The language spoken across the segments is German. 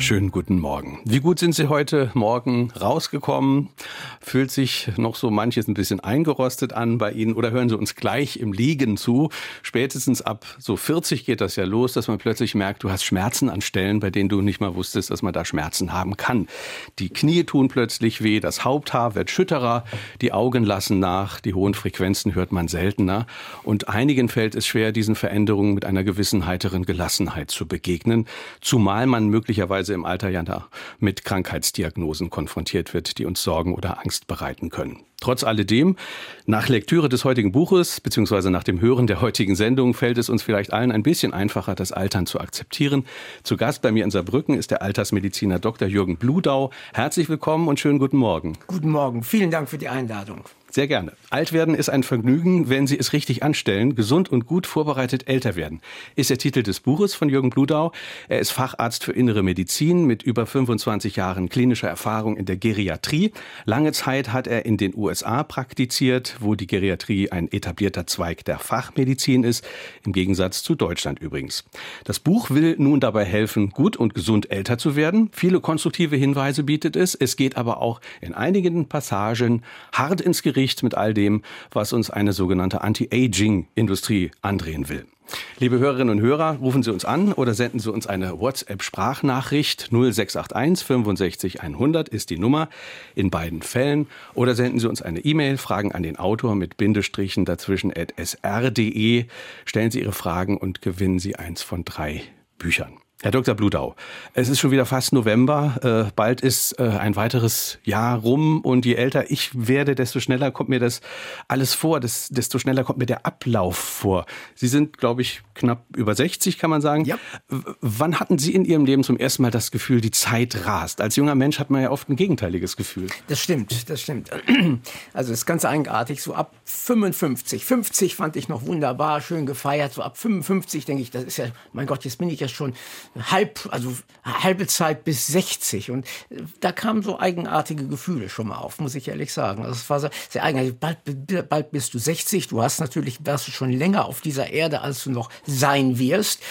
Schönen guten Morgen. Wie gut sind Sie heute Morgen rausgekommen? Fühlt sich noch so manches ein bisschen eingerostet an bei Ihnen oder hören Sie uns gleich im Liegen zu? Spätestens ab so 40 geht das ja los, dass man plötzlich merkt, du hast Schmerzen an Stellen, bei denen du nicht mal wusstest, dass man da Schmerzen haben kann. Die Knie tun plötzlich weh, das Haupthaar wird schütterer, die Augen lassen nach, die hohen Frequenzen hört man seltener und einigen fällt es schwer, diesen Veränderungen mit einer gewissen heiteren Gelassenheit zu begegnen, zumal man möglicherweise teilweise im Alter ja mit Krankheitsdiagnosen konfrontiert wird, die uns Sorgen oder Angst bereiten können. Trotz alledem, nach Lektüre des heutigen Buches beziehungsweise nach dem Hören der heutigen Sendung fällt es uns vielleicht allen ein bisschen einfacher, das Altern zu akzeptieren. Zu Gast bei mir in Saarbrücken ist der Altersmediziner Dr. Jürgen Bludau. Herzlich willkommen und schönen guten Morgen. Guten Morgen. Vielen Dank für die Einladung. Sehr gerne. Alt werden ist ein Vergnügen, wenn Sie es richtig anstellen. Gesund und gut vorbereitet älter werden ist der Titel des Buches von Jürgen Bludau. Er ist Facharzt für innere Medizin mit über 25 Jahren klinischer Erfahrung in der Geriatrie. Lange Zeit hat er in den USA praktiziert, wo die Geriatrie ein etablierter Zweig der Fachmedizin ist, im Gegensatz zu Deutschland übrigens. Das Buch will nun dabei helfen, gut und gesund älter zu werden. Viele konstruktive Hinweise bietet es. Es geht aber auch in einigen Passagen hart ins Gericht Gericht mit all dem, was uns eine sogenannte Anti-Aging-Industrie andrehen will. Liebe Hörerinnen und Hörer, rufen Sie uns an oder senden Sie uns eine WhatsApp-Sprachnachricht 0681 65 100 ist die Nummer in beiden Fällen oder senden Sie uns eine E-Mail, Fragen an den Autor mit Bindestrichen dazwischen at sr.de. Stellen Sie Ihre Fragen und gewinnen Sie eins von drei Büchern. Herr Dr. Bludau, es ist schon wieder fast November. Äh, bald ist äh, ein weiteres Jahr rum und je älter ich werde, desto schneller kommt mir das alles vor, das, desto schneller kommt mir der Ablauf vor. Sie sind, glaube ich, knapp über 60, kann man sagen. Ja. Wann hatten Sie in Ihrem Leben zum ersten Mal das Gefühl, die Zeit rast? Als junger Mensch hat man ja oft ein gegenteiliges Gefühl. Das stimmt, das stimmt. Also es ist ganz eigenartig. So ab 55, 50 fand ich noch wunderbar, schön gefeiert. So ab 55 denke ich, das ist ja, mein Gott, jetzt bin ich ja schon halb, also halbe Zeit bis 60. Und äh, da kamen so eigenartige Gefühle schon mal auf, muss ich ehrlich sagen. Also es war sehr, sehr eigenartig. Bald, bald bist du 60. Du hast natürlich, warst du schon länger auf dieser Erde, als du noch sein wirst.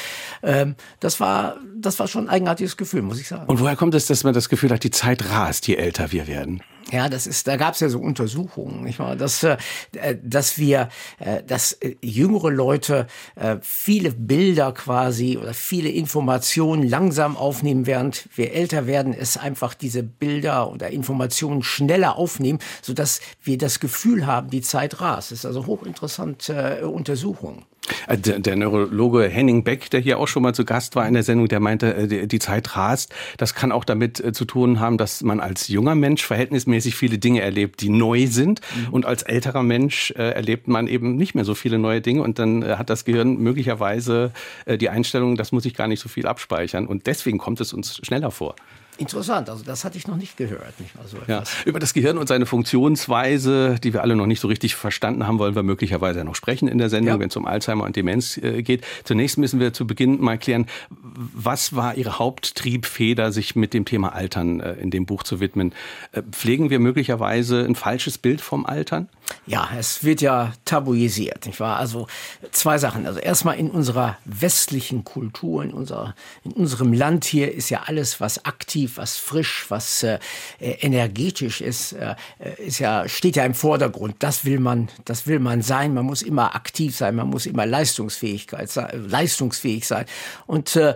Ähm, das war, das war schon ein eigenartiges Gefühl, muss ich sagen. Und woher kommt es, dass man das Gefühl hat, die Zeit rast, je älter wir werden? Ja, das ist, da gab es ja so Untersuchungen, nicht wahr? Dass, äh, dass wir, äh, dass äh, jüngere Leute äh, viele Bilder quasi oder viele Informationen langsam aufnehmen, während wir älter werden, es einfach diese Bilder oder Informationen schneller aufnehmen, so dass wir das Gefühl haben, die Zeit rast. Das ist also hochinteressante äh, Untersuchung. Äh, der, Neurologe Henning Beck, der hier auch schon mal zu Gast war in der Sendung, der meinte, äh, die, Zeit rast. Das kann auch damit äh, zu tun haben, dass man als junger Mensch verhältnismäßig viele Dinge erlebt, die neu sind. Mhm. Und als älterer Mensch erlebt man eben nicht mehr so viele neue Dinge. Und dann hat das Gehirn möglicherweise die Einstellung, das muss ich gar nicht so viel abspeichern. Und deswegen kommt es uns schneller vor. Interessant, also das hatte ich noch nicht gehört. Nicht? Also ja, über das Gehirn und seine Funktionsweise, die wir alle noch nicht so richtig verstanden haben, wollen wir möglicherweise noch sprechen in der Sendung, ja. wenn es um Alzheimer und Demenz äh, geht. Zunächst müssen wir zu Beginn mal klären, was war Ihre Haupttriebfeder, sich mit dem Thema Altern äh, in dem Buch zu widmen? Äh, pflegen wir möglicherweise ein falsches Bild vom Altern? Ja, es wird ja tabuisiert, nicht wahr? Also zwei Sachen. Also erstmal in unserer westlichen Kultur, in, unserer, in unserem Land hier ist ja alles, was aktiv, was frisch, was äh, energetisch ist, äh, ist ja, steht ja im Vordergrund. Das will man, das will man sein. Man muss immer aktiv sein, man muss immer Leistungsfähigkeit sein, leistungsfähig sein. Und äh,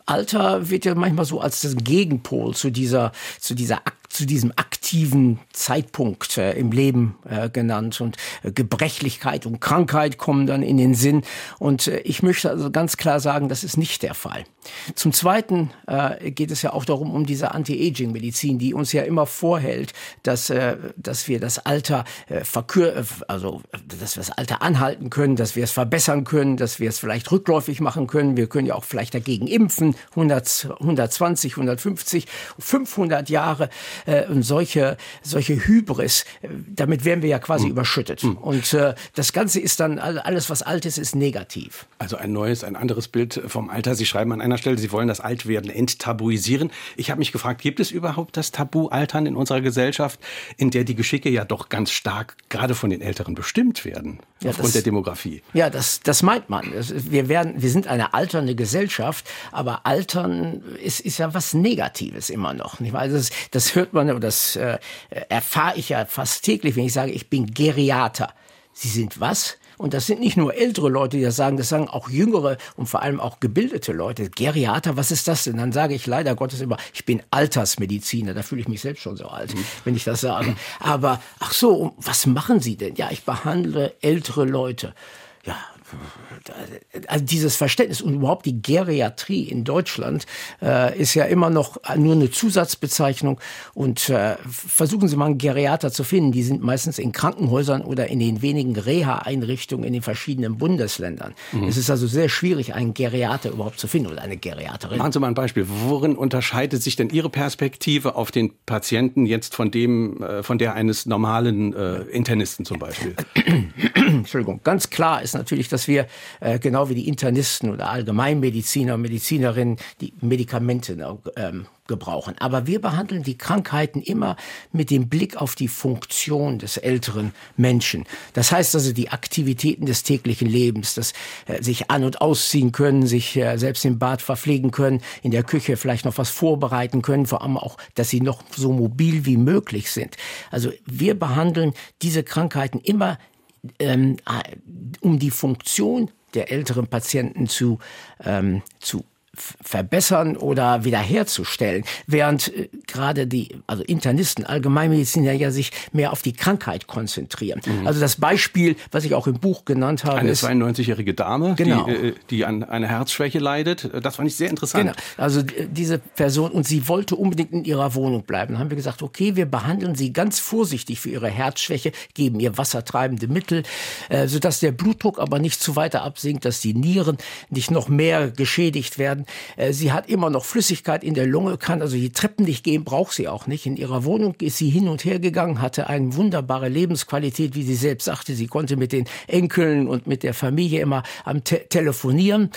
Alter wird ja manchmal so als das Gegenpol zu dieser, zu dieser zu diesem aktiven Zeitpunkt äh, im Leben äh, genannt und äh, Gebrechlichkeit und Krankheit kommen dann in den Sinn und äh, ich möchte also ganz klar sagen, das ist nicht der Fall. Zum Zweiten äh, geht es ja auch darum um diese Anti-Aging-Medizin, die uns ja immer vorhält, dass äh, dass wir das Alter verkür also dass wir das Alter anhalten können, dass wir es verbessern können, dass wir es vielleicht rückläufig machen können. Wir können ja auch vielleicht dagegen impfen leben 100, 120, 150, 500 Jahre äh, und solche, solche Hybris, äh, damit werden wir ja quasi mhm. überschüttet. Mhm. Und äh, das Ganze ist dann, alles was alt ist, ist negativ. Also ein neues, ein anderes Bild vom Alter. Sie schreiben an einer Stelle, Sie wollen das Altwerden enttabuisieren. Ich habe mich gefragt, gibt es überhaupt das Tabu Altern in unserer Gesellschaft, in der die Geschicke ja doch ganz stark gerade von den Älteren bestimmt werden, ja, aufgrund das, der Demografie? Ja, das, das meint man. Wir, werden, wir sind eine alternde Gesellschaft, aber Altern ist, ist ja was Negatives immer noch. Nicht? Also das, das hört man, das äh, erfahre ich ja fast täglich, wenn ich sage, ich bin Geriater. Sie sind was? Und das sind nicht nur ältere Leute, die das sagen, das sagen auch jüngere und vor allem auch gebildete Leute. Geriater, was ist das denn? Dann sage ich leider Gottes immer, ich bin Altersmediziner. Da fühle ich mich selbst schon so alt, mhm. wenn ich das sage. Aber, ach so, was machen Sie denn? Ja, ich behandle ältere Leute. Ja, also dieses Verständnis und überhaupt die Geriatrie in Deutschland äh, ist ja immer noch nur eine Zusatzbezeichnung und äh, versuchen Sie mal einen Geriater zu finden. Die sind meistens in Krankenhäusern oder in den wenigen Reha-Einrichtungen in den verschiedenen Bundesländern. Mhm. Es ist also sehr schwierig, einen Geriater überhaupt zu finden oder eine Geriaterin. Machen Sie mal ein Beispiel. Worin unterscheidet sich denn Ihre Perspektive auf den Patienten jetzt von dem, äh, von der eines normalen äh, Internisten zum Beispiel? Entschuldigung. Ganz klar ist natürlich, dass wir äh, genau wie die Internisten oder Allgemeinmediziner und Medizinerinnen die Medikamente ähm, gebrauchen. Aber wir behandeln die Krankheiten immer mit dem Blick auf die Funktion des älteren Menschen. Das heißt also die Aktivitäten des täglichen Lebens, das äh, sich an- und ausziehen können, sich äh, selbst im Bad verpflegen können, in der Küche vielleicht noch was vorbereiten können, vor allem auch, dass sie noch so mobil wie möglich sind. Also wir behandeln diese Krankheiten immer ähm, äh, um die Funktion der älteren Patienten zu, ähm, zu verbessern oder wiederherzustellen, während äh, gerade die also Internisten, Allgemeinmediziner ja sich mehr auf die Krankheit konzentrieren. Mhm. Also das Beispiel, was ich auch im Buch genannt habe, eine 92-jährige Dame, genau. die, äh, die an einer Herzschwäche leidet. Das fand ich sehr interessant. Genau. Also diese Person und sie wollte unbedingt in ihrer Wohnung bleiben. Dann haben wir gesagt, okay, wir behandeln sie ganz vorsichtig für ihre Herzschwäche, geben ihr wassertreibende Mittel, äh, sodass der Blutdruck aber nicht zu weiter absinkt, dass die Nieren nicht noch mehr geschädigt werden. Äh, sie hat immer noch Flüssigkeit in der Lunge, kann also die Treppen nicht gehen, braucht sie auch nicht. In ihrer Wohnung ist sie hin und her gegangen, hatte eine wunderbare Lebensqualität, wie sie selbst sagte. Sie konnte mit den Enkeln und mit der Familie immer am Te telefonieren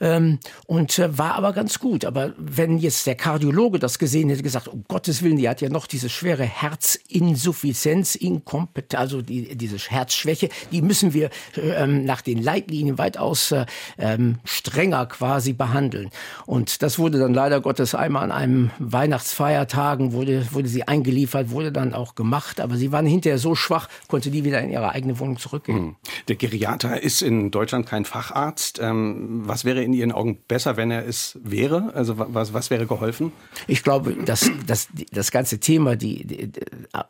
ähm, und äh, war aber ganz gut. Aber wenn jetzt der Kardiologe das gesehen hätte, gesagt, um Gottes Willen, die hat ja noch diese schwere Herzinsuffizienz, Inkompetenz, also die, diese Herzschwäche, die müssen wir ähm, nach den Leitlinien weitaus äh, ähm, strenger quasi behandeln. Und das wurde dann leider Gottes einmal an einem Weihnachtsfeiertagen wurde, wurde sie eingeliefert, wurde dann auch gemacht. Aber sie waren hinterher so schwach, konnte die wieder in ihre eigene Wohnung zurückgehen. Hm. Der Geriater ist in Deutschland kein Facharzt. Ähm, was wäre in Ihren Augen besser, wenn er es wäre? Also was, was wäre geholfen? Ich glaube, dass, dass das ganze Thema, die, die, die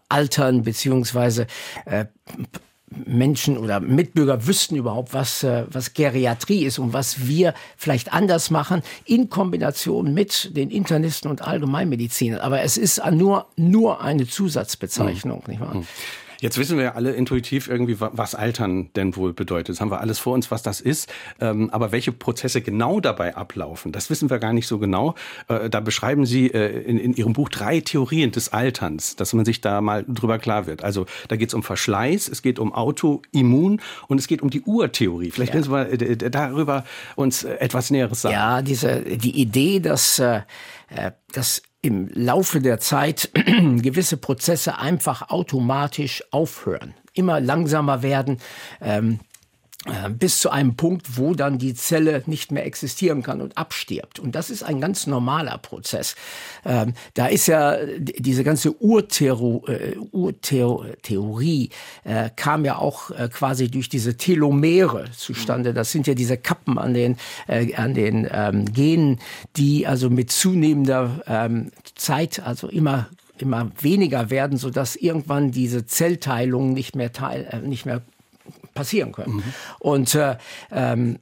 Altern beziehungsweise äh, Menschen oder Mitbürger wüssten überhaupt, was, äh, was Geriatrie ist und was wir vielleicht anders machen in Kombination mit den Internisten und Allgemeinmedizinern. Aber es ist nur, nur eine Zusatzbezeichnung. Mhm. Nicht wahr? Jetzt wissen wir ja alle intuitiv irgendwie, was Altern denn wohl bedeutet. Das haben wir alles vor uns, was das ist. Ähm, aber welche Prozesse genau dabei ablaufen, das wissen wir gar nicht so genau. Äh, da beschreiben Sie äh, in, in Ihrem Buch drei Theorien des Alterns, dass man sich da mal drüber klar wird. Also da geht es um Verschleiß, es geht um Autoimmun und es geht um die Urtheorie. Vielleicht ja. können Sie mal äh, darüber uns etwas Näheres sagen. Ja, diese, die Idee, dass, dass im Laufe der Zeit gewisse Prozesse einfach automatisch aufhören, immer langsamer werden. Ähm, äh, bis zu einem Punkt, wo dann die Zelle nicht mehr existieren kann und abstirbt. Und das ist ein ganz normaler Prozess. Ähm, da ist ja diese ganze Urtheorie Urtheorie, äh, kam ja auch äh, quasi durch diese Telomere zustande. Das sind ja diese Kappen an den, äh, an den ähm, Genen, die also mit zunehmender ähm, Zeit also immer immer weniger werden, so dass irgendwann diese Zellteilung nicht mehr teil, äh, nicht mehr passieren können. Mhm. Und äh, ähm,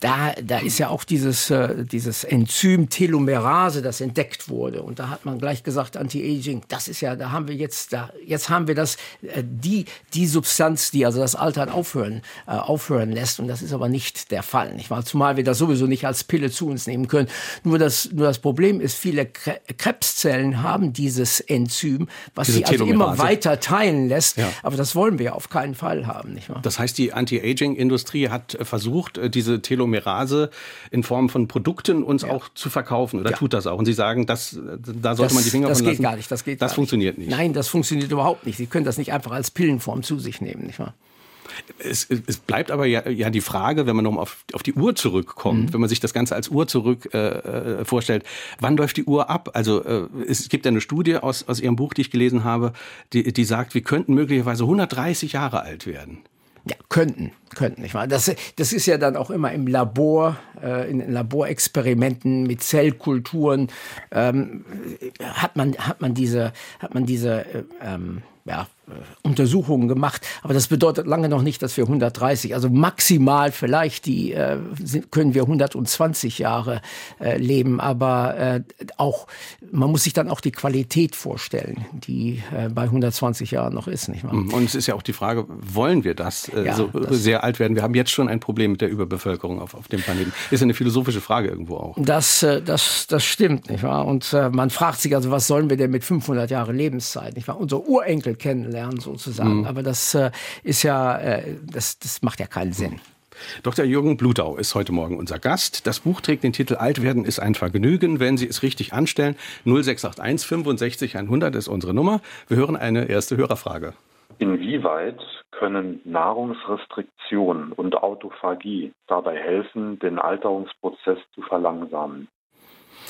da, da ist ja auch dieses, äh, dieses Enzym Telomerase, das entdeckt wurde. Und da hat man gleich gesagt, Anti-Aging, das ist ja, da haben wir jetzt, da, jetzt haben wir das, äh, die, die Substanz, die also das Altern aufhören, äh, aufhören lässt. Und das ist aber nicht der Fall. Nicht wahr? Zumal wir das sowieso nicht als Pille zu uns nehmen können. Nur das, nur das Problem ist, viele Krebszellen haben dieses Enzym, was Diese sie also immer weiter teilen lässt. Ja. Aber das wollen wir auf keinen Fall haben. Nicht wahr? Das heißt, die Anti-Aging-Industrie hat äh, versucht, die diese Telomerase in Form von Produkten uns ja. auch zu verkaufen oder ja. tut das auch? Und Sie sagen, das, da sollte das, man die Finger das von lassen. Das geht gar nicht. Das, geht das funktioniert nicht. Nein, das funktioniert überhaupt nicht. Sie können das nicht einfach als Pillenform zu sich nehmen, nicht wahr? Es, es, bleibt aber ja, ja die Frage, wenn man noch auf, auf die Uhr zurückkommt, mhm. wenn man sich das Ganze als Uhr zurück äh, äh, vorstellt, wann läuft die Uhr ab? Also äh, es gibt ja eine Studie aus, aus Ihrem Buch, die ich gelesen habe, die, die sagt, wir könnten möglicherweise 130 Jahre alt werden. Ja, könnten, könnten, nicht wahr? Das, das ist ja dann auch immer im Labor, äh, in Laborexperimenten mit Zellkulturen, ähm, hat man, hat man diese, hat man diese, äh, ähm, ja, äh, Untersuchungen gemacht, aber das bedeutet lange noch nicht, dass wir 130, also maximal vielleicht die äh, sind, können wir 120 Jahre äh, leben, aber äh, auch man muss sich dann auch die Qualität vorstellen, die äh, bei 120 Jahren noch ist, nicht wahr? Mhm. Und es ist ja auch die Frage, wollen wir das, äh, ja, so das sehr alt werden? Wir haben jetzt schon ein Problem mit der Überbevölkerung auf, auf dem Planeten. Ist eine philosophische Frage irgendwo auch. Das, äh, das, das stimmt, nicht wahr? Und äh, man fragt sich also, was sollen wir denn mit 500 Jahren Lebenszeit, nicht wahr? Unser Urenkel kennenlernen sozusagen. Mhm. Aber das äh, ist ja, äh, das, das macht ja keinen Sinn. Dr. Jürgen Blutau ist heute Morgen unser Gast. Das Buch trägt den Titel Altwerden ist ein Vergnügen, wenn Sie es richtig anstellen. 0681 65 100 ist unsere Nummer. Wir hören eine erste Hörerfrage. Inwieweit können Nahrungsrestriktion und Autophagie dabei helfen, den Alterungsprozess zu verlangsamen?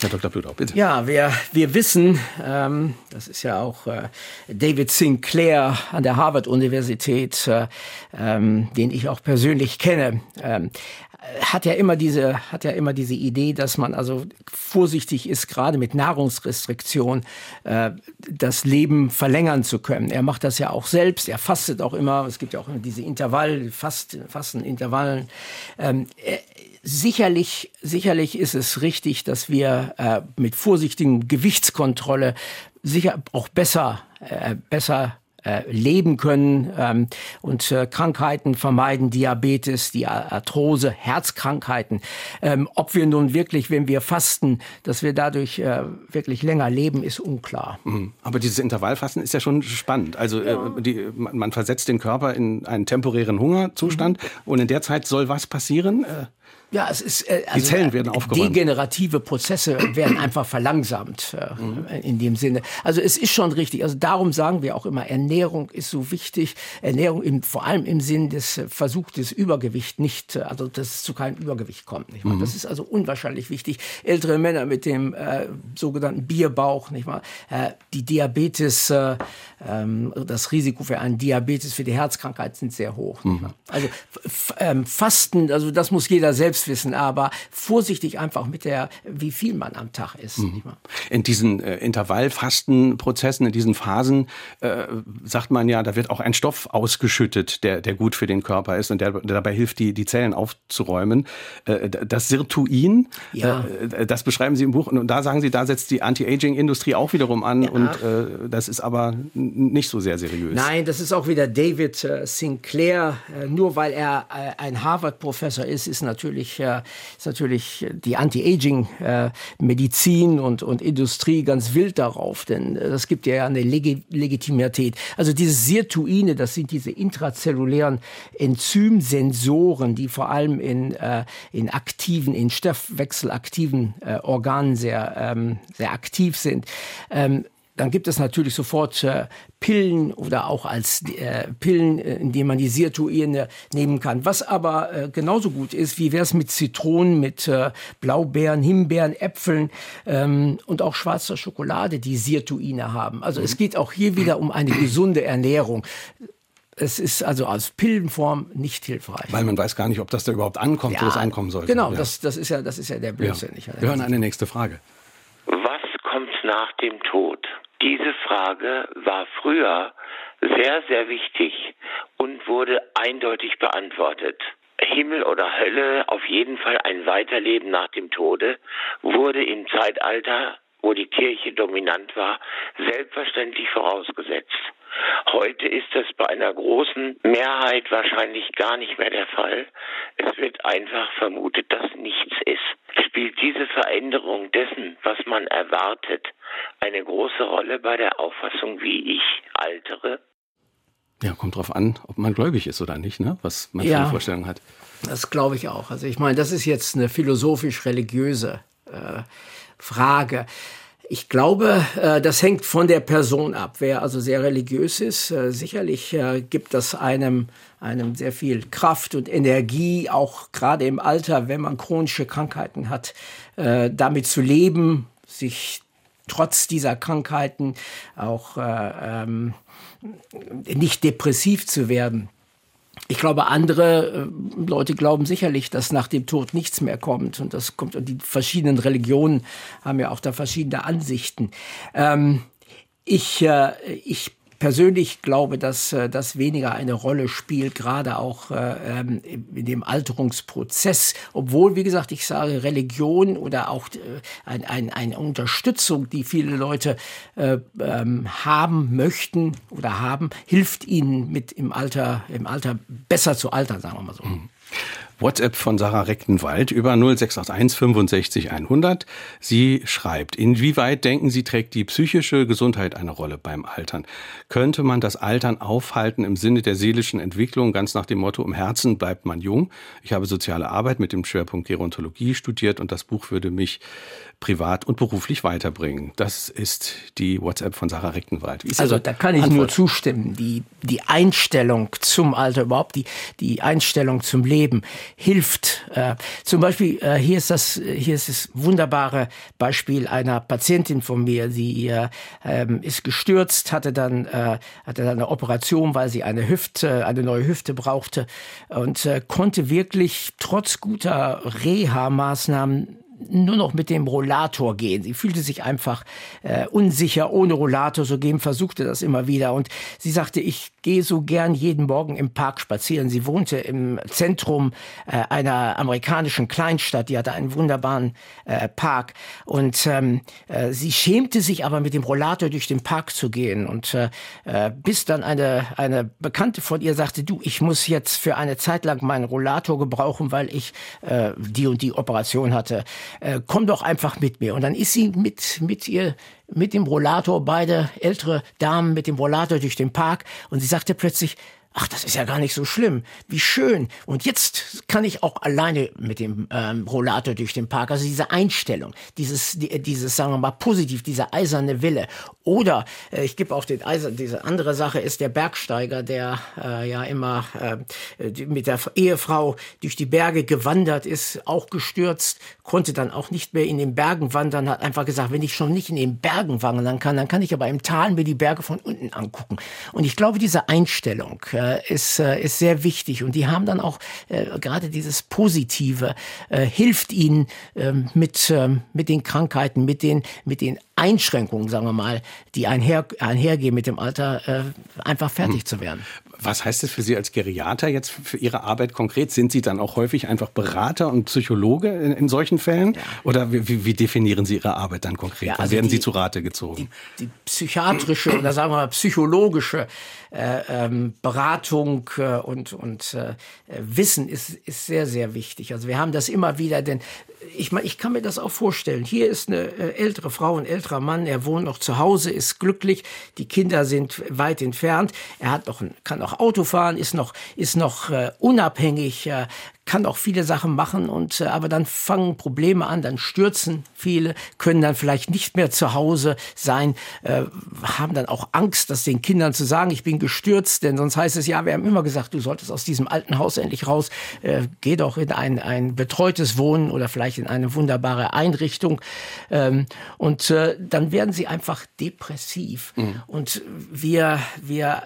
Herr Dr. Blutau, bitte. Ja, wir, wir wissen, ähm, das ist ja auch äh, David Sinclair an der Harvard-Universität, äh, ähm, den ich auch persönlich kenne, ähm, hat ja immer diese hat ja immer diese Idee, dass man also vorsichtig ist, gerade mit Nahrungsrestriktion äh, das Leben verlängern zu können. Er macht das ja auch selbst. Er fastet auch immer. Es gibt ja auch immer diese Intervall Fast, Fastenintervallen. Ähm, Sicherlich, sicherlich ist es richtig, dass wir äh, mit vorsichtigen Gewichtskontrolle sicher auch besser, äh, besser äh, leben können ähm, und äh, Krankheiten vermeiden, Diabetes, die Arthrose, Herzkrankheiten. Ähm, ob wir nun wirklich, wenn wir fasten, dass wir dadurch äh, wirklich länger leben, ist unklar. Mhm. Aber dieses Intervallfasten ist ja schon spannend. Also äh, ja. die, man versetzt den Körper in einen temporären Hungerzustand mhm. und in der Zeit soll was passieren? Äh, ja, es ist äh, also die Zellen werden aufgeräumt. Degenerative Prozesse werden einfach verlangsamt äh, mhm. in dem Sinne. Also es ist schon richtig. Also darum sagen wir auch immer, Ernährung ist so wichtig. Ernährung im, vor allem im Sinn des Versuchs des Übergewicht nicht, äh, also dass es zu keinem Übergewicht kommt. Nicht wahr? Mhm. Das ist also unwahrscheinlich wichtig. Ältere Männer mit dem äh, sogenannten Bierbauch, nicht wahr? Äh, die Diabetes, äh, ähm, das Risiko für einen Diabetes, für die Herzkrankheit sind sehr hoch. Mhm. Also ähm, Fasten, also das muss jeder selbst wissen, aber vorsichtig einfach mit der, wie viel man am Tag isst. Mhm. In diesen äh, Intervallfastenprozessen, in diesen Phasen, äh, sagt man ja, da wird auch ein Stoff ausgeschüttet, der, der gut für den Körper ist und der, der dabei hilft, die, die Zellen aufzuräumen. Äh, das Sirtuin, ja. äh, das beschreiben Sie im Buch und da sagen Sie, da setzt die Anti-Aging-Industrie auch wiederum an ja. und äh, das ist aber nicht so sehr seriös. Nein, das ist auch wieder David äh, Sinclair. Äh, nur weil er ein Harvard-Professor ist, ist natürlich natürlich, ist natürlich die Anti-Aging-Medizin und, und Industrie ganz wild darauf, denn das gibt ja eine Leg Legitimität. Also diese Sirtuine, das sind diese intrazellulären Enzymsensoren, die vor allem in, äh, in aktiven, in stoffwechselaktiven äh, Organen sehr, ähm, sehr aktiv sind. Ähm, dann gibt es natürlich sofort äh, Pillen oder auch als äh, Pillen, äh, in denen man die Sirtuine nehmen kann. Was aber äh, genauso gut ist, wie wäre es mit Zitronen, mit äh, Blaubeeren, Himbeeren, Äpfeln ähm, und auch schwarzer Schokolade, die Sirtuine haben. Also mhm. es geht auch hier wieder um eine gesunde Ernährung. Es ist also als Pillenform nicht hilfreich. Weil man weiß gar nicht, ob das da überhaupt ankommt, ja, wo es ankommen sollte. Genau, ja. das, das, ist ja, das ist ja der Blödsinn. Ja. Wir hören eine nächste Frage. Was kommt nach dem Tod? Diese Frage war früher sehr, sehr wichtig und wurde eindeutig beantwortet. Himmel oder Hölle, auf jeden Fall ein Weiterleben nach dem Tode, wurde im Zeitalter, wo die Kirche dominant war, selbstverständlich vorausgesetzt. Heute ist das bei einer großen Mehrheit wahrscheinlich gar nicht mehr der Fall. Es wird einfach vermutet, dass nichts ist. Spielt diese Veränderung dessen, was man erwartet, eine große Rolle bei der Auffassung, wie ich altere? Ja, kommt drauf an, ob man gläubig ist oder nicht, ne? was man für eine Vorstellung hat. Das glaube ich auch. Also ich meine, das ist jetzt eine philosophisch-religiöse äh, Frage. Ich glaube, äh, das hängt von der Person ab. Wer also sehr religiös ist, äh, sicherlich äh, gibt das einem, einem sehr viel Kraft und Energie, auch gerade im Alter, wenn man chronische Krankheiten hat, damit zu leben, sich trotz dieser Krankheiten auch ähm, nicht depressiv zu werden. Ich glaube, andere äh, Leute glauben sicherlich, dass nach dem Tod nichts mehr kommt. Und das kommt, und die verschiedenen Religionen haben ja auch da verschiedene Ansichten. Ähm, ich, äh, ich persönlich glaube, dass äh, das weniger eine Rolle spielt, gerade auch äh, ähm, in dem Alterungsprozess. Obwohl, wie gesagt, ich sage, Religion oder auch äh, ein, ein, eine Unterstützung, die viele Leute äh, ähm, haben möchten oder haben, hilft ihnen mit im Alter, im Alter besser zu altern, sagen wir mal so. Mhm. WhatsApp von Sarah Rechtenwald über 0681 65 100. Sie schreibt, inwieweit denken Sie, trägt die psychische Gesundheit eine Rolle beim Altern? Könnte man das Altern aufhalten im Sinne der seelischen Entwicklung, ganz nach dem Motto, im Herzen bleibt man jung? Ich habe soziale Arbeit mit dem Schwerpunkt Gerontologie studiert und das Buch würde mich privat und beruflich weiterbringen. Das ist die WhatsApp von Sarah Rechtenwald. also da kann ich Antwort? nur zustimmen. Die, die Einstellung zum Alter, überhaupt die, die Einstellung zum Leben hilft. Äh, zum Beispiel, äh, hier ist das, hier ist das wunderbare Beispiel einer Patientin von mir, die äh, ähm, ist gestürzt, hatte dann, äh, hatte dann eine Operation, weil sie eine Hüfte, eine neue Hüfte brauchte und äh, konnte wirklich trotz guter Reha-Maßnahmen nur noch mit dem Rollator gehen. Sie fühlte sich einfach äh, unsicher ohne Rollator, so gehen versuchte das immer wieder. Und sie sagte, ich gehe so gern jeden Morgen im Park spazieren. Sie wohnte im Zentrum äh, einer amerikanischen Kleinstadt, die hatte einen wunderbaren äh, Park. Und ähm, äh, sie schämte sich aber mit dem Rollator durch den Park zu gehen. Und äh, äh bis dann eine, eine Bekannte von ihr sagte, du, ich muss jetzt für eine Zeit lang meinen Rollator gebrauchen, weil ich äh, die und die Operation hatte äh, komm doch einfach mit mir. Und dann ist sie mit, mit ihr, mit dem Rollator, beide ältere Damen mit dem Rollator durch den Park und sie sagte plötzlich, ach, das ist ja gar nicht so schlimm, wie schön. Und jetzt kann ich auch alleine mit dem ähm, Rollator durch den Park. Also diese Einstellung, dieses, die, dieses, sagen wir mal, positiv, dieser eiserne Wille. Oder äh, ich gebe auch den Eisern, diese andere Sache ist der Bergsteiger, der äh, ja immer äh, mit der Ehefrau durch die Berge gewandert ist, auch gestürzt, konnte dann auch nicht mehr in den Bergen wandern, hat einfach gesagt, wenn ich schon nicht in den Bergen wandern kann, dann kann ich aber im Tal mir die Berge von unten angucken. Und ich glaube, diese Einstellung, äh, äh, ist, äh, ist sehr wichtig. Und die haben dann auch äh, gerade dieses Positive, äh, hilft ihnen ähm, mit, ähm, mit den Krankheiten, mit den, mit den Einschränkungen, sagen wir mal, die einher, einhergehen mit dem Alter, äh, einfach fertig hm. zu werden. Was heißt das für Sie als Geriater jetzt für Ihre Arbeit konkret? Sind Sie dann auch häufig einfach Berater und Psychologe in, in solchen Fällen? Ja. Oder wie, wie, definieren Sie Ihre Arbeit dann konkret? Ja, also werden die, Sie zu Rate gezogen? Die, die psychiatrische oder sagen wir mal psychologische äh, ähm, Beratung äh, und, und äh, Wissen ist, ist sehr, sehr wichtig. Also wir haben das immer wieder, denn ich ich kann mir das auch vorstellen. Hier ist eine äh, ältere Frau, ein älterer Mann, er wohnt noch zu Hause, ist glücklich, die Kinder sind weit entfernt, er hat noch, kann noch Auto fahren, ist noch, ist noch äh, unabhängig, äh, kann auch viele Sachen machen und äh, aber dann fangen Probleme an, dann stürzen viele, können dann vielleicht nicht mehr zu Hause sein, äh, haben dann auch Angst, das den Kindern zu sagen, ich bin gestürzt, denn sonst heißt es ja, wir haben immer gesagt, du solltest aus diesem alten Haus endlich raus, äh, geh doch in ein, ein betreutes Wohnen oder vielleicht in eine wunderbare Einrichtung ähm, und äh, dann werden sie einfach depressiv mhm. und wir wir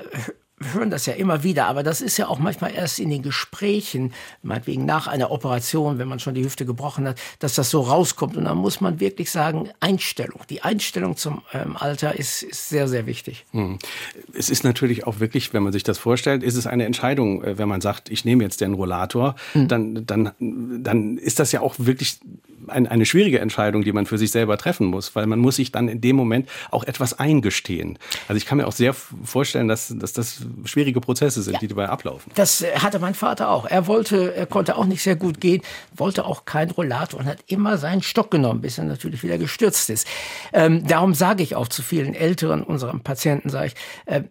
hören das ja immer wieder, aber das ist ja auch manchmal erst in den Gesprächen, meinetwegen nach einer Operation, wenn man schon die Hüfte gebrochen hat, dass das so rauskommt. Und da muss man wirklich sagen, Einstellung. Die Einstellung zum ähm, Alter ist, ist sehr, sehr wichtig. Hm. Es ist natürlich auch wirklich, wenn man sich das vorstellt, ist es eine Entscheidung, äh, wenn man sagt, ich nehme jetzt den Rollator, hm. dann, dann, dann ist das ja auch wirklich ein, eine schwierige Entscheidung, die man für sich selber treffen muss, weil man muss sich dann in dem Moment auch etwas eingestehen. Also ich kann mir auch sehr vorstellen, dass, dass das schwierige Prozesse sind, ja. die dabei ablaufen. Das äh, hatte mein Vater auch. Er wollte, er konnte auch nicht sehr gut gehen, wollte auch kein Rollator und hat immer seinen Stock genommen, bis er natürlich wieder gestürzt ist. Ähm, darum sage ich auch zu vielen älteren unseren Patienten, sage ich, äh,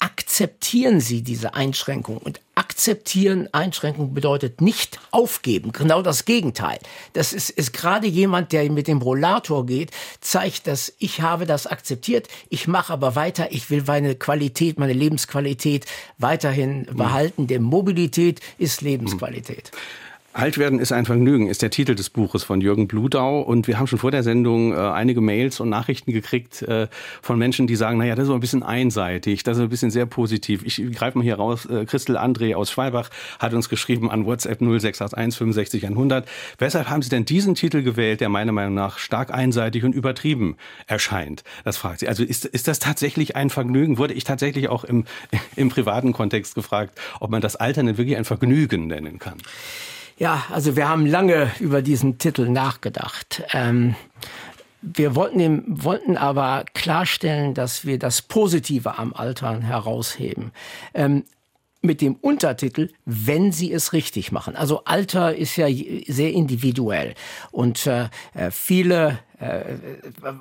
akzeptieren Sie diese Einschränkung. Und akzeptieren Einschränkung bedeutet nicht aufgeben. Genau das Gegenteil. Das ist, ist gerade jemand, der mit dem Rollator geht, zeigt, dass ich habe das akzeptiert. Ich mache aber weiter. Ich will meine Qualität, meine Lebensqualität weiterhin mhm. behalten. Denn Mobilität ist Lebensqualität. Mhm. Alt werden ist ein Vergnügen, ist der Titel des Buches von Jürgen Bludau. Und wir haben schon vor der Sendung äh, einige Mails und Nachrichten gekriegt äh, von Menschen, die sagen, naja, das ist ein bisschen einseitig, das ist ein bisschen sehr positiv. Ich greife mal hier raus. Äh, Christel André aus Schwalbach hat uns geschrieben an WhatsApp 0681 65 100. Weshalb haben Sie denn diesen Titel gewählt, der meiner Meinung nach stark einseitig und übertrieben erscheint? Das fragt sie. Also ist, ist das tatsächlich ein Vergnügen? Wurde ich tatsächlich auch im, im privaten Kontext gefragt, ob man das Altern denn wirklich ein Vergnügen nennen kann? Ja, also wir haben lange über diesen Titel nachgedacht. Ähm, wir wollten, wollten aber klarstellen, dass wir das Positive am Altern herausheben. Ähm, mit dem Untertitel, wenn sie es richtig machen. Also Alter ist ja sehr individuell und äh, äh viele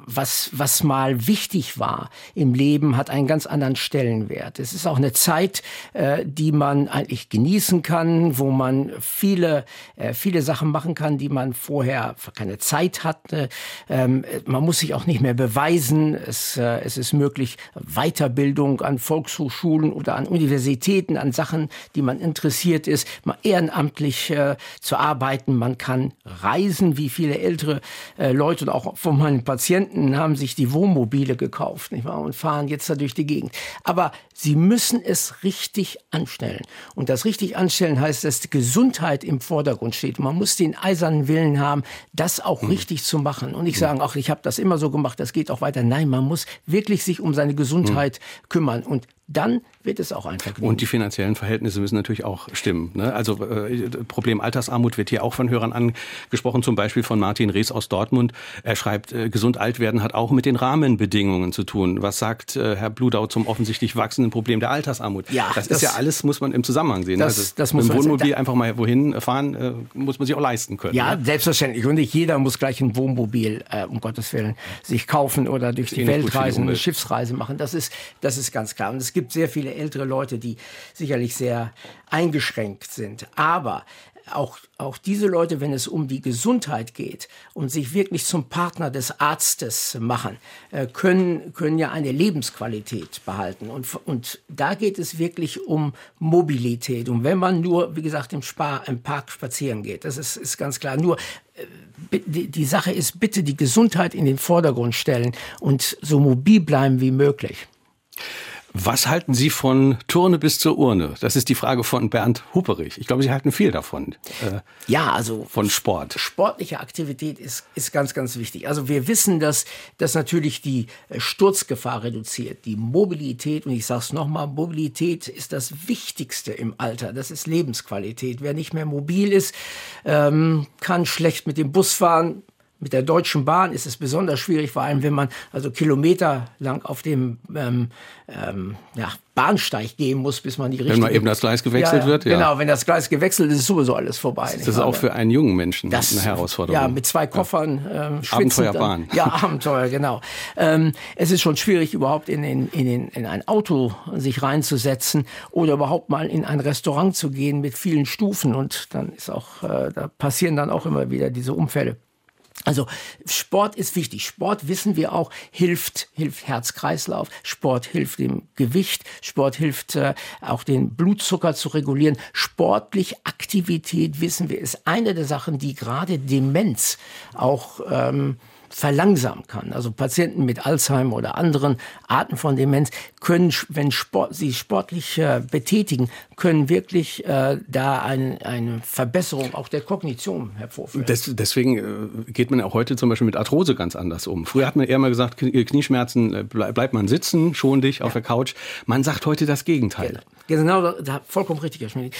was, was mal wichtig war im Leben, hat einen ganz anderen Stellenwert. Es ist auch eine Zeit, äh, die man eigentlich genießen kann, wo man viele, äh, viele Sachen machen kann, die man vorher keine Zeit hatte. Ähm, man muss sich auch nicht mehr beweisen. Es, es ist möglich, Weiterbildung an Volkshochschulen oder an Universitäten, an Sachen, die man interessiert ist, mal ehrenamtlich zu arbeiten. Man kann reisen, wie viele ältere Leute und auch von meinen Patienten haben sich die Wohnmobile gekauft nicht wahr? und fahren jetzt da durch die Gegend. Aber sie müssen es richtig anstellen. Und das richtig anstellen heißt, dass die Gesundheit im Vordergrund steht. Man muss den eisernen Willen haben, das auch hm. richtig zu machen. Und nicht hm. sagen, ach, ich habe das immer so gemacht, das geht auch weiter. Nein, man muss wirklich sich um seine Gesundheit hm. kümmern. Und dann wird es auch ein Vergnügen. Und die finanziellen Verhältnisse müssen natürlich auch stimmen. Ne? Also äh, Problem Altersarmut wird hier auch von Hörern angesprochen, zum Beispiel von Martin Rees aus Dortmund. Er schreibt, äh, gesund alt werden hat auch mit den Rahmenbedingungen zu tun. Was sagt äh, Herr Bludau zum offensichtlich wachsenden Problem der Altersarmut? Ja, das, das ist ja alles, muss man im Zusammenhang sehen. Das, also, das muss dem Wohnmobil einfach mal wohin fahren, äh, muss man sich auch leisten können. Ja, ne? selbstverständlich. Und nicht jeder muss gleich ein Wohnmobil, äh, um Gottes Willen, sich kaufen oder durch die eh Welt reisen, eine Schiffsreise machen. Das ist, das ist ganz klar. Und es gibt sehr viele ältere Leute, die sicherlich sehr eingeschränkt sind. Aber auch, auch diese Leute, wenn es um die Gesundheit geht und sich wirklich zum Partner des Arztes machen, äh, können, können ja eine Lebensqualität behalten. Und, und da geht es wirklich um Mobilität. Und wenn man nur, wie gesagt, im, Spar, im Park spazieren geht, das ist, ist ganz klar. Nur äh, die, die Sache ist, bitte die Gesundheit in den Vordergrund stellen und so mobil bleiben wie möglich. Was halten Sie von Turne bis zur Urne? Das ist die Frage von Bernd Huperich. Ich glaube, Sie halten viel davon. Äh, ja, also von Sport. Sportliche Aktivität ist, ist ganz, ganz wichtig. Also wir wissen, dass das natürlich die äh, Sturzgefahr reduziert, die Mobilität. Und ich sage es nochmal, Mobilität ist das Wichtigste im Alter. Das ist Lebensqualität. Wer nicht mehr mobil ist, ähm, kann schlecht mit dem Bus fahren, mit der Deutschen Bahn ist es besonders schwierig, vor allem wenn man also Kilometer lang auf dem ähm, ähm, ja, Bahnsteig gehen muss, bis man die richtige... Wenn man eben das Gleis gewechselt ja, wird, ja. Genau, wenn das Gleis gewechselt ist, ist sowieso alles vorbei. Das ist auch für einen jungen Menschen das, eine Herausforderung. Ja, mit zwei Koffern ja. ähm, Abenteuerbahn. Dann, ja, Abenteuer, genau. Ähm, es ist schon schwierig, überhaupt in, in, in, in ein Auto sich reinzusetzen oder überhaupt mal in ein Restaurant zu gehen mit vielen Stufen und dann ist auch, äh, da passieren dann auch immer wieder diese Unfälle. Also Sport ist wichtig. Sport wissen wir auch hilft hilft Herz-Kreislauf. Sport hilft dem Gewicht. Sport hilft äh, auch den Blutzucker zu regulieren. Sportlich Aktivität wissen wir ist eine der Sachen, die gerade Demenz auch ähm, verlangsamen kann. Also Patienten mit Alzheimer oder anderen Arten von Demenz können, wenn Sport, sie sportlich äh, betätigen, können wirklich äh, da eine, eine Verbesserung auch der Kognition hervorführen. Des, deswegen äh, geht man auch heute zum Beispiel mit Arthrose ganz anders um. Früher hat man eher mal gesagt, Knieschmerzen, äh, bleib, bleib man sitzen, schon dich ja. auf der Couch. Man sagt heute das Gegenteil. Genau, genau da, vollkommen richtig, Herr Schmidt.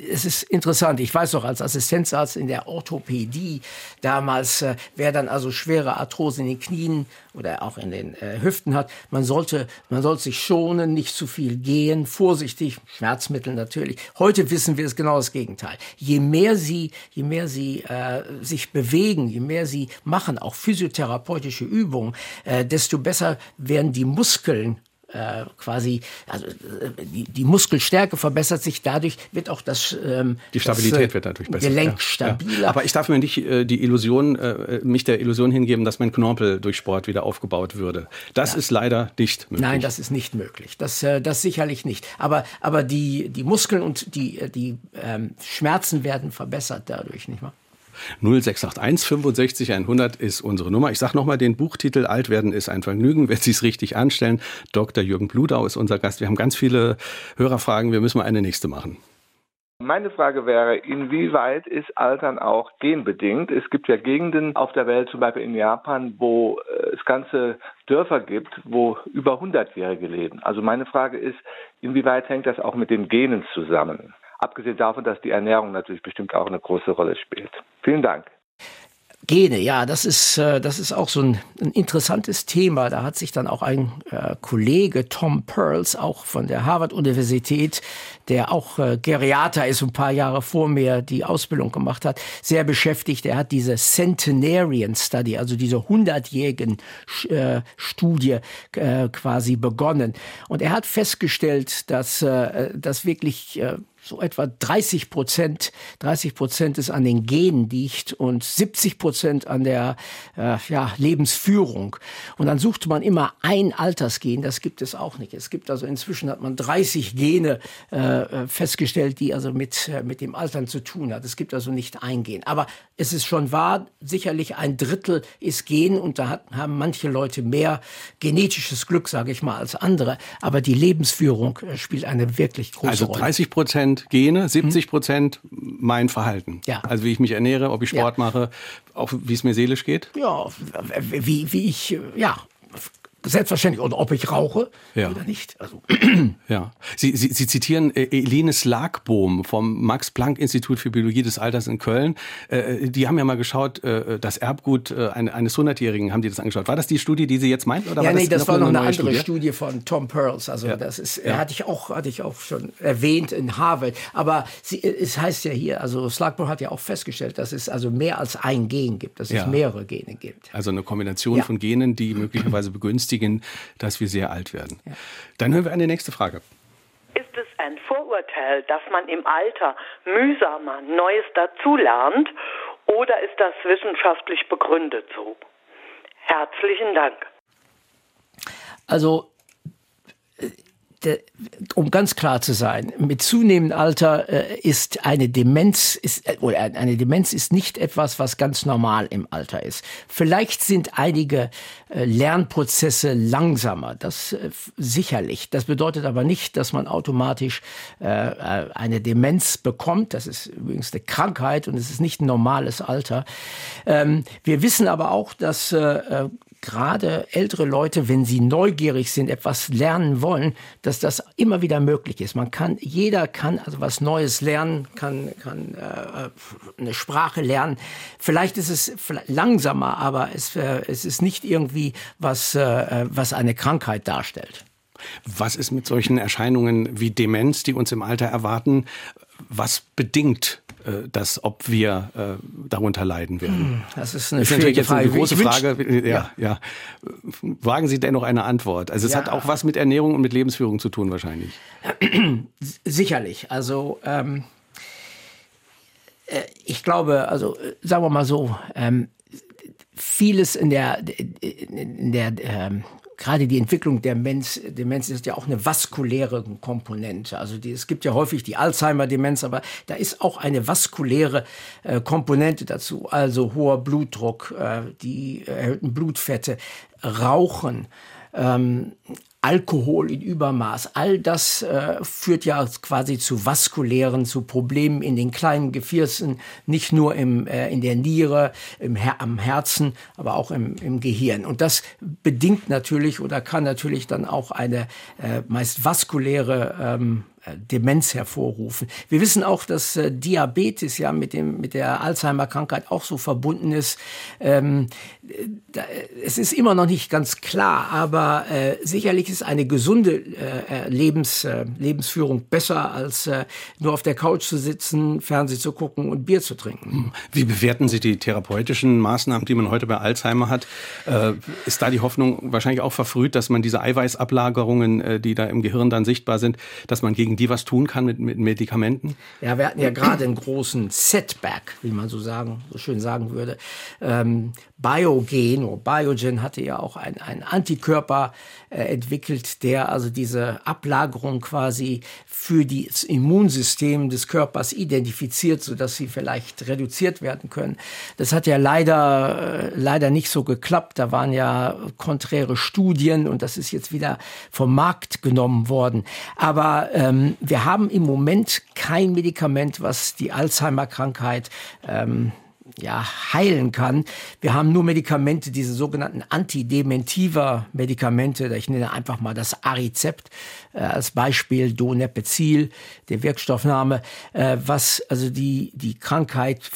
Es ist interessant. Ich weiß doch, als Assistenzarzt in der Orthopädie damals, äh, wer dann also schwere Arthrose in den Knien oder auch in den äh, Hüften hat, man sollte, man sollte sich schonen, nicht zu viel gehen, vorsichtig, Schmerzmittel natürlich. Heute wissen wir es genau das Gegenteil. Je mehr sie, je mehr sie äh, sich bewegen, je mehr sie machen, auch physiotherapeutische Übungen, äh, desto besser werden die Muskeln äh, quasi, also äh, die, die Muskelstärke verbessert sich, dadurch wird auch das ähm, Die Stabilität das, äh, wird dadurch besser. Gelenk ja. stabiler. Ja. Aber ich darf mir nicht äh, die Illusion, äh, mich der Illusion hingeben, dass mein Knorpel durch Sport wieder aufgebaut würde. Das ja. ist leider nicht möglich. Nein, das ist nicht möglich. Das, das sicherlich nicht. Aber, aber die, die Muskeln und die, die ähm, Schmerzen werden verbessert dadurch, nicht wahr? 0681 65 100 ist unsere Nummer. Ich sage nochmal den Buchtitel Alt werden ist ein Vergnügen, wenn Sie es richtig anstellen. Dr. Jürgen Bludau ist unser Gast. Wir haben ganz viele Hörerfragen. Wir müssen mal eine nächste machen. Meine Frage wäre, inwieweit ist Altern auch genbedingt? Es gibt ja Gegenden auf der Welt, zum Beispiel in Japan, wo äh, es ganze Dörfer gibt, wo über 100-Jährige leben. Also meine Frage ist, inwieweit hängt das auch mit den Genen zusammen? Abgesehen davon, dass die Ernährung natürlich bestimmt auch eine große Rolle spielt. Vielen Dank. Gene, ja, das ist, äh, das ist auch so ein, ein interessantes Thema. Da hat sich dann auch ein äh, Kollege, Tom Pearls, auch von der Harvard-Universität, der auch äh, Geriater ist, ein paar Jahre vor mir die Ausbildung gemacht hat, sehr beschäftigt. Er hat diese Centenarian Study, also diese hundertjährigen äh, Studie äh, quasi begonnen. Und er hat festgestellt, dass, äh, dass wirklich so etwa 30 Prozent, 30 Prozent ist an den Genen liegt und 70 Prozent an der äh, ja, Lebensführung. Und dann sucht man immer ein Altersgen, das gibt es auch nicht. Es gibt also inzwischen hat man 30 Gene äh, festgestellt, die also mit, äh, mit dem Altern zu tun hat. Es gibt also nicht ein Gen. Aber es ist schon wahr, sicherlich ein Drittel ist Gen und da hat, haben manche Leute mehr genetisches Glück, sage ich mal, als andere. Aber die Lebensführung äh, spielt eine wirklich große also Rolle. Also 30 Prozent Prozent Gene, 70 Prozent mein Verhalten. Ja. Also wie ich mich ernähre, ob ich Sport ja. mache, auch wie es mir seelisch geht. Ja, wie, wie ich, ja, selbstverständlich. Und ob ich rauche ja. oder nicht. Also. Ja. Sie, Sie, Sie zitieren äh, Eline Slagbohm vom Max-Planck-Institut für Biologie des Alters in Köln. Äh, die haben ja mal geschaut, äh, das Erbgut eines 100-Jährigen, haben die das angeschaut. War das die Studie, die Sie jetzt meinten? Oder ja, war nee, das, das war noch eine, eine andere Studie? Studie? von Tom Pearls. Also ja. das ist, ja. hatte ich auch, hatte ich auch schon erwähnt in Harvard. Aber sie, es heißt ja hier, also Slagbohm hat ja auch festgestellt, dass es also mehr als ein Gen gibt, dass es mehrere Gene gibt. Also eine Kombination von Genen, die möglicherweise begünstigen begünstigen, dass wir sehr alt werden. Ja. Dann hören wir eine nächste Frage. Ist es ein Vorurteil, dass man im Alter mühsamer Neues dazulernt oder ist das wissenschaftlich begründet so? Herzlichen Dank. Also um ganz klar zu sein, mit zunehmendem Alter äh, ist eine Demenz ist, äh, oder eine Demenz ist nicht etwas, was ganz normal im Alter ist. Vielleicht sind einige äh, Lernprozesse langsamer, das sicherlich. Das bedeutet aber nicht, dass man automatisch eine Demenz bekommt. Das ist übrigens eine Krankheit und es ist nicht ein normales Alter. Ähm, wir wissen aber auch, dass gerade ältere Leute, wenn sie neugierig sind, etwas lernen wollen, dass das immer wieder möglich ist. Man kann, jeder kann also was Neues lernen, kann, kann äh, eine Sprache lernen. Vielleicht ist es langsamer, aber es, äh, es ist nicht irgendwie was, äh, was eine Krankheit darstellt. Was ist mit solchen Erscheinungen wie Demenz, die uns im Alter erwarten? Was bedingt äh, das, ob wir äh, darunter leiden werden? Hm, das ist eine das ist natürlich jetzt Frage. eine große Frage. Ja, ja, ja. Wagen Sie dennoch eine Antwort. Also es ja. hat auch was mit Ernährung und mit Lebensführung zu tun wahrscheinlich. Sicherlich. Also ähm, äh, ich glaube, also äh, sagen wir mal so, ähm, vieles in der, in der ähm, gerade die Entwicklung der Demenz, Demenz ist ja auch eine vaskuläre Komponente. Also die, es gibt ja häufig die Alzheimer-Demenz, aber da ist auch eine vaskuläre äh, Komponente dazu. Also hoher Blutdruck, äh, die erhöhten Blutfette, Rauchen, ähm, Alkohol in Übermaß, all das äh, führt ja quasi zu vaskulären, zu Problemen in den kleinen Gefäßen, nicht nur im, äh, in der Niere, im Her am Herzen, aber auch im, im Gehirn. Und das bedingt natürlich oder kann natürlich dann auch eine äh, meist vaskuläre ähm, äh, Demenz hervorrufen. Wir wissen auch, dass äh, Diabetes ja mit dem mit der Alzheimer-Krankheit auch so verbunden ist. Ähm, da, es ist immer noch nicht ganz klar, aber äh, sicherlich ist eine gesunde äh, Lebens, äh, Lebensführung besser als äh, nur auf der Couch zu sitzen, Fernsehen zu gucken und Bier zu trinken. Hm. Wie bewerten Sie die therapeutischen Maßnahmen, die man heute bei Alzheimer hat? Äh, ist da die Hoffnung wahrscheinlich auch verfrüht, dass man diese Eiweißablagerungen, äh, die da im Gehirn dann sichtbar sind, dass man gegen die was tun kann mit, mit Medikamenten? Ja, wir hatten ja gerade einen großen Setback, wie man so sagen, so schön sagen würde. Ähm, Biogen oder Biogen hatte ja auch ein, ein Antikörper äh, entwickelt, der also diese Ablagerung quasi für das Immunsystem des Körpers identifiziert, so dass sie vielleicht reduziert werden können. Das hat ja leider, äh, leider nicht so geklappt. Da waren ja konträre Studien und das ist jetzt wieder vom Markt genommen worden. Aber ähm, wir haben im Moment kein Medikament, was die Alzheimer-Krankheit ähm, ja, heilen kann. Wir haben nur Medikamente, diese sogenannten antidementiva Medikamente. Ich nenne einfach mal das Arizept äh, als Beispiel, Donepezil, der Wirkstoffname, äh, was also die, die Krankheit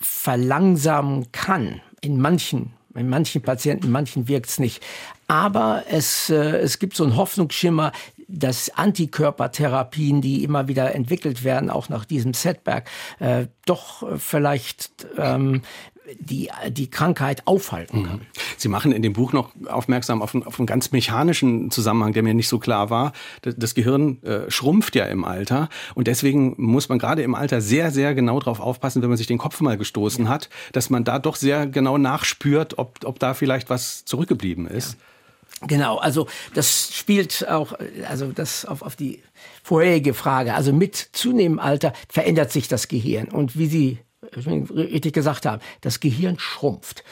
verlangsamen kann. In manchen in manchen Patienten, in manchen wirkt es nicht. Aber es, äh, es gibt so einen Hoffnungsschimmer, dass Antikörpertherapien, die immer wieder entwickelt werden, auch nach diesem Setback, äh, doch vielleicht ähm, die, die Krankheit aufhalten kann. Mhm. Sie machen in dem Buch noch aufmerksam auf einen, auf einen ganz mechanischen Zusammenhang, der mir nicht so klar war. Das, das Gehirn äh, schrumpft ja im Alter und deswegen muss man gerade im Alter sehr, sehr genau darauf aufpassen, wenn man sich den Kopf mal gestoßen ja. hat, dass man da doch sehr genau nachspürt, ob, ob da vielleicht was zurückgeblieben ist. Ja. Genau, also das spielt auch, also das auf, auf die vorherige Frage. Also mit zunehmendem Alter verändert sich das Gehirn. Und wie Sie richtig gesagt haben, das Gehirn schrumpft.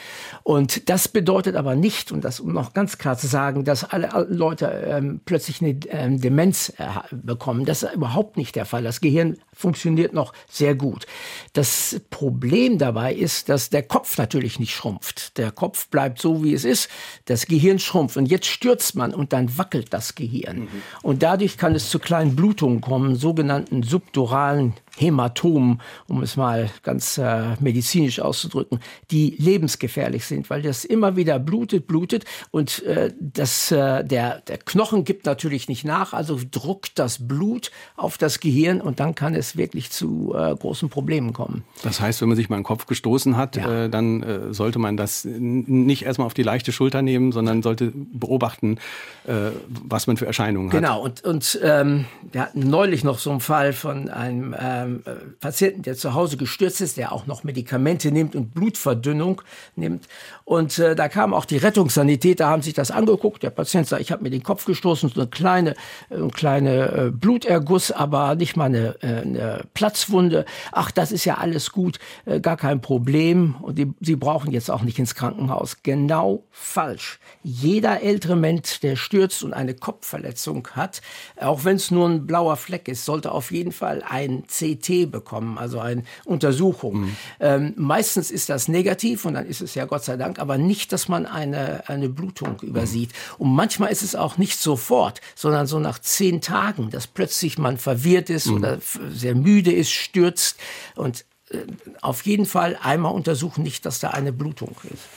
Und das bedeutet aber nicht, und das um noch ganz klar zu sagen, dass alle Leute ähm, plötzlich eine ähm, Demenz äh, bekommen. Das ist überhaupt nicht der Fall. Das Gehirn funktioniert noch sehr gut. Das Problem dabei ist, dass der Kopf natürlich nicht schrumpft. Der Kopf bleibt so, wie es ist. Das Gehirn schrumpft. Und jetzt stürzt man und dann wackelt das Gehirn. Mhm. Und dadurch kann es zu kleinen Blutungen kommen, sogenannten subduralen Hämatomen, um es mal ganz äh, medizinisch auszudrücken, die lebensgefährlich sind, weil das immer wieder blutet, blutet und äh, das, äh, der, der Knochen gibt natürlich nicht nach, also druckt das Blut auf das Gehirn und dann kann es wirklich zu äh, großen Problemen kommen. Das heißt, wenn man sich mal einen Kopf gestoßen hat, ja. äh, dann äh, sollte man das nicht erstmal auf die leichte Schulter nehmen, sondern sollte beobachten, äh, was man für Erscheinungen hat. Genau, und, und ähm, wir hatten neulich noch so einen Fall von einem ähm, äh, Patienten, der zu Hause gestürzt ist, der auch noch Medikamente nimmt und Blutverdünnung nimmt. Und äh, da kam auch die Rettungssanitäter, haben sich das angeguckt. Der Patient sagt, ich habe mir den Kopf gestoßen, so eine kleine, äh, eine kleine äh, Bluterguss, aber nicht mal eine, äh, eine Platzwunde. Ach, das ist ja alles gut, äh, gar kein Problem. Und die, Sie brauchen jetzt auch nicht ins Krankenhaus. Genau falsch. Jeder ältere Mensch, der stürzt und eine Kopfverletzung hat, auch wenn es nur ein blauer Fleck ist, sollte auf jeden Fall ein CT bekommen, also eine Untersuchung. Mhm. Ähm, meistens ist das negativ und dann ist es ja Gott sei Dank aber nicht, dass man eine, eine Blutung übersieht. Und manchmal ist es auch nicht sofort, sondern so nach zehn Tagen, dass plötzlich man verwirrt ist mhm. oder sehr müde ist, stürzt und äh, auf jeden Fall einmal untersuchen, nicht, dass da eine Blutung ist.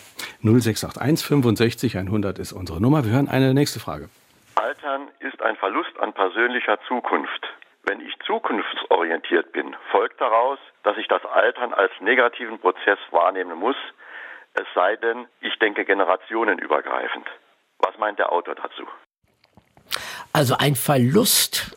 0681 65 100 ist unsere Nummer. Wir hören eine nächste Frage. Altern ist ein Verlust an persönlicher Zukunft. Wenn ich zukunftsorientiert bin, folgt daraus, dass ich das Altern als negativen Prozess wahrnehmen muss, es sei denn, ich denke generationenübergreifend. Was meint der Autor dazu? Also ein Verlust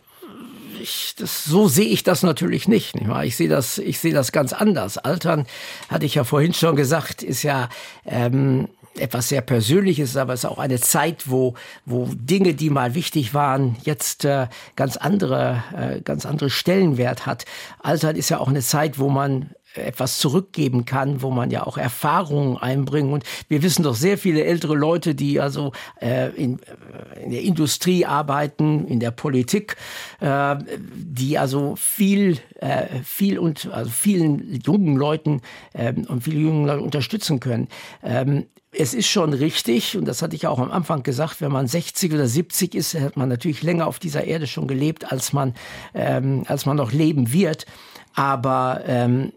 ich, das, so sehe ich das natürlich nicht. nicht? Ich sehe das, ich sehe das ganz anders. Altern, hatte ich ja vorhin schon gesagt, ist ja ähm, etwas sehr Persönliches, aber es ist auch eine Zeit, wo, wo Dinge, die mal wichtig waren, jetzt äh, ganz andere, äh, ganz andere Stellenwert hat. Altern ist ja auch eine Zeit, wo man etwas zurückgeben kann, wo man ja auch Erfahrungen einbringen. Und wir wissen doch sehr viele ältere Leute, die also äh, in, äh, in der Industrie arbeiten, in der Politik, äh, die also viel, äh, viel und also vielen jungen Leuten äh, und viele jungen Leute unterstützen können. Ähm, es ist schon richtig, und das hatte ich auch am Anfang gesagt, wenn man 60 oder 70 ist, hat man natürlich länger auf dieser Erde schon gelebt, als man, ähm, als man noch leben wird. Aber ähm,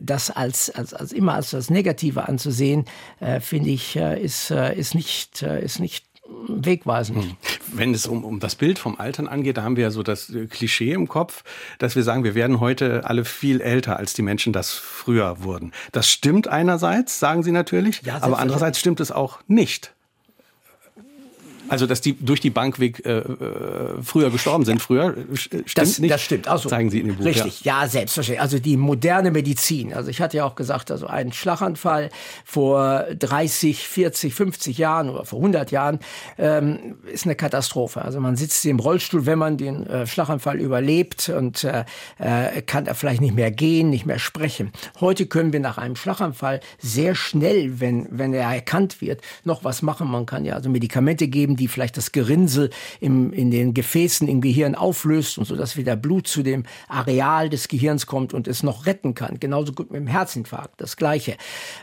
das als, als, als immer als das Negative anzusehen, äh, finde ich, äh, ist, äh, ist nicht, äh, ist nicht wegweisend. Hm. Wenn es um, um das Bild vom Altern angeht, da haben wir ja so das äh, Klischee im Kopf, dass wir sagen, wir werden heute alle viel älter, als die Menschen das früher wurden. Das stimmt einerseits, sagen Sie natürlich, ja, aber andererseits stimmt es auch nicht. Also, dass die durch die Bank weg äh, äh früher gestorben sind, früher äh, stimmt das, nicht. Das stimmt. Also, zeigen Sie in dem Buch. Richtig, ja. ja, selbstverständlich. Also die moderne Medizin. Also ich hatte ja auch gesagt, also ein Schlaganfall vor 30, 40, 50 Jahren oder vor 100 Jahren ähm, ist eine Katastrophe. Also man sitzt im Rollstuhl, wenn man den äh, Schlaganfall überlebt und äh, äh, kann er vielleicht nicht mehr gehen, nicht mehr sprechen. Heute können wir nach einem Schlaganfall sehr schnell, wenn wenn er erkannt wird, noch was machen. Man kann ja also Medikamente geben geben, die vielleicht das Gerinnsel im, in den Gefäßen im Gehirn auflöst und so, dass wieder Blut zu dem Areal des Gehirns kommt und es noch retten kann. Genauso gut mit dem Herzinfarkt, das Gleiche.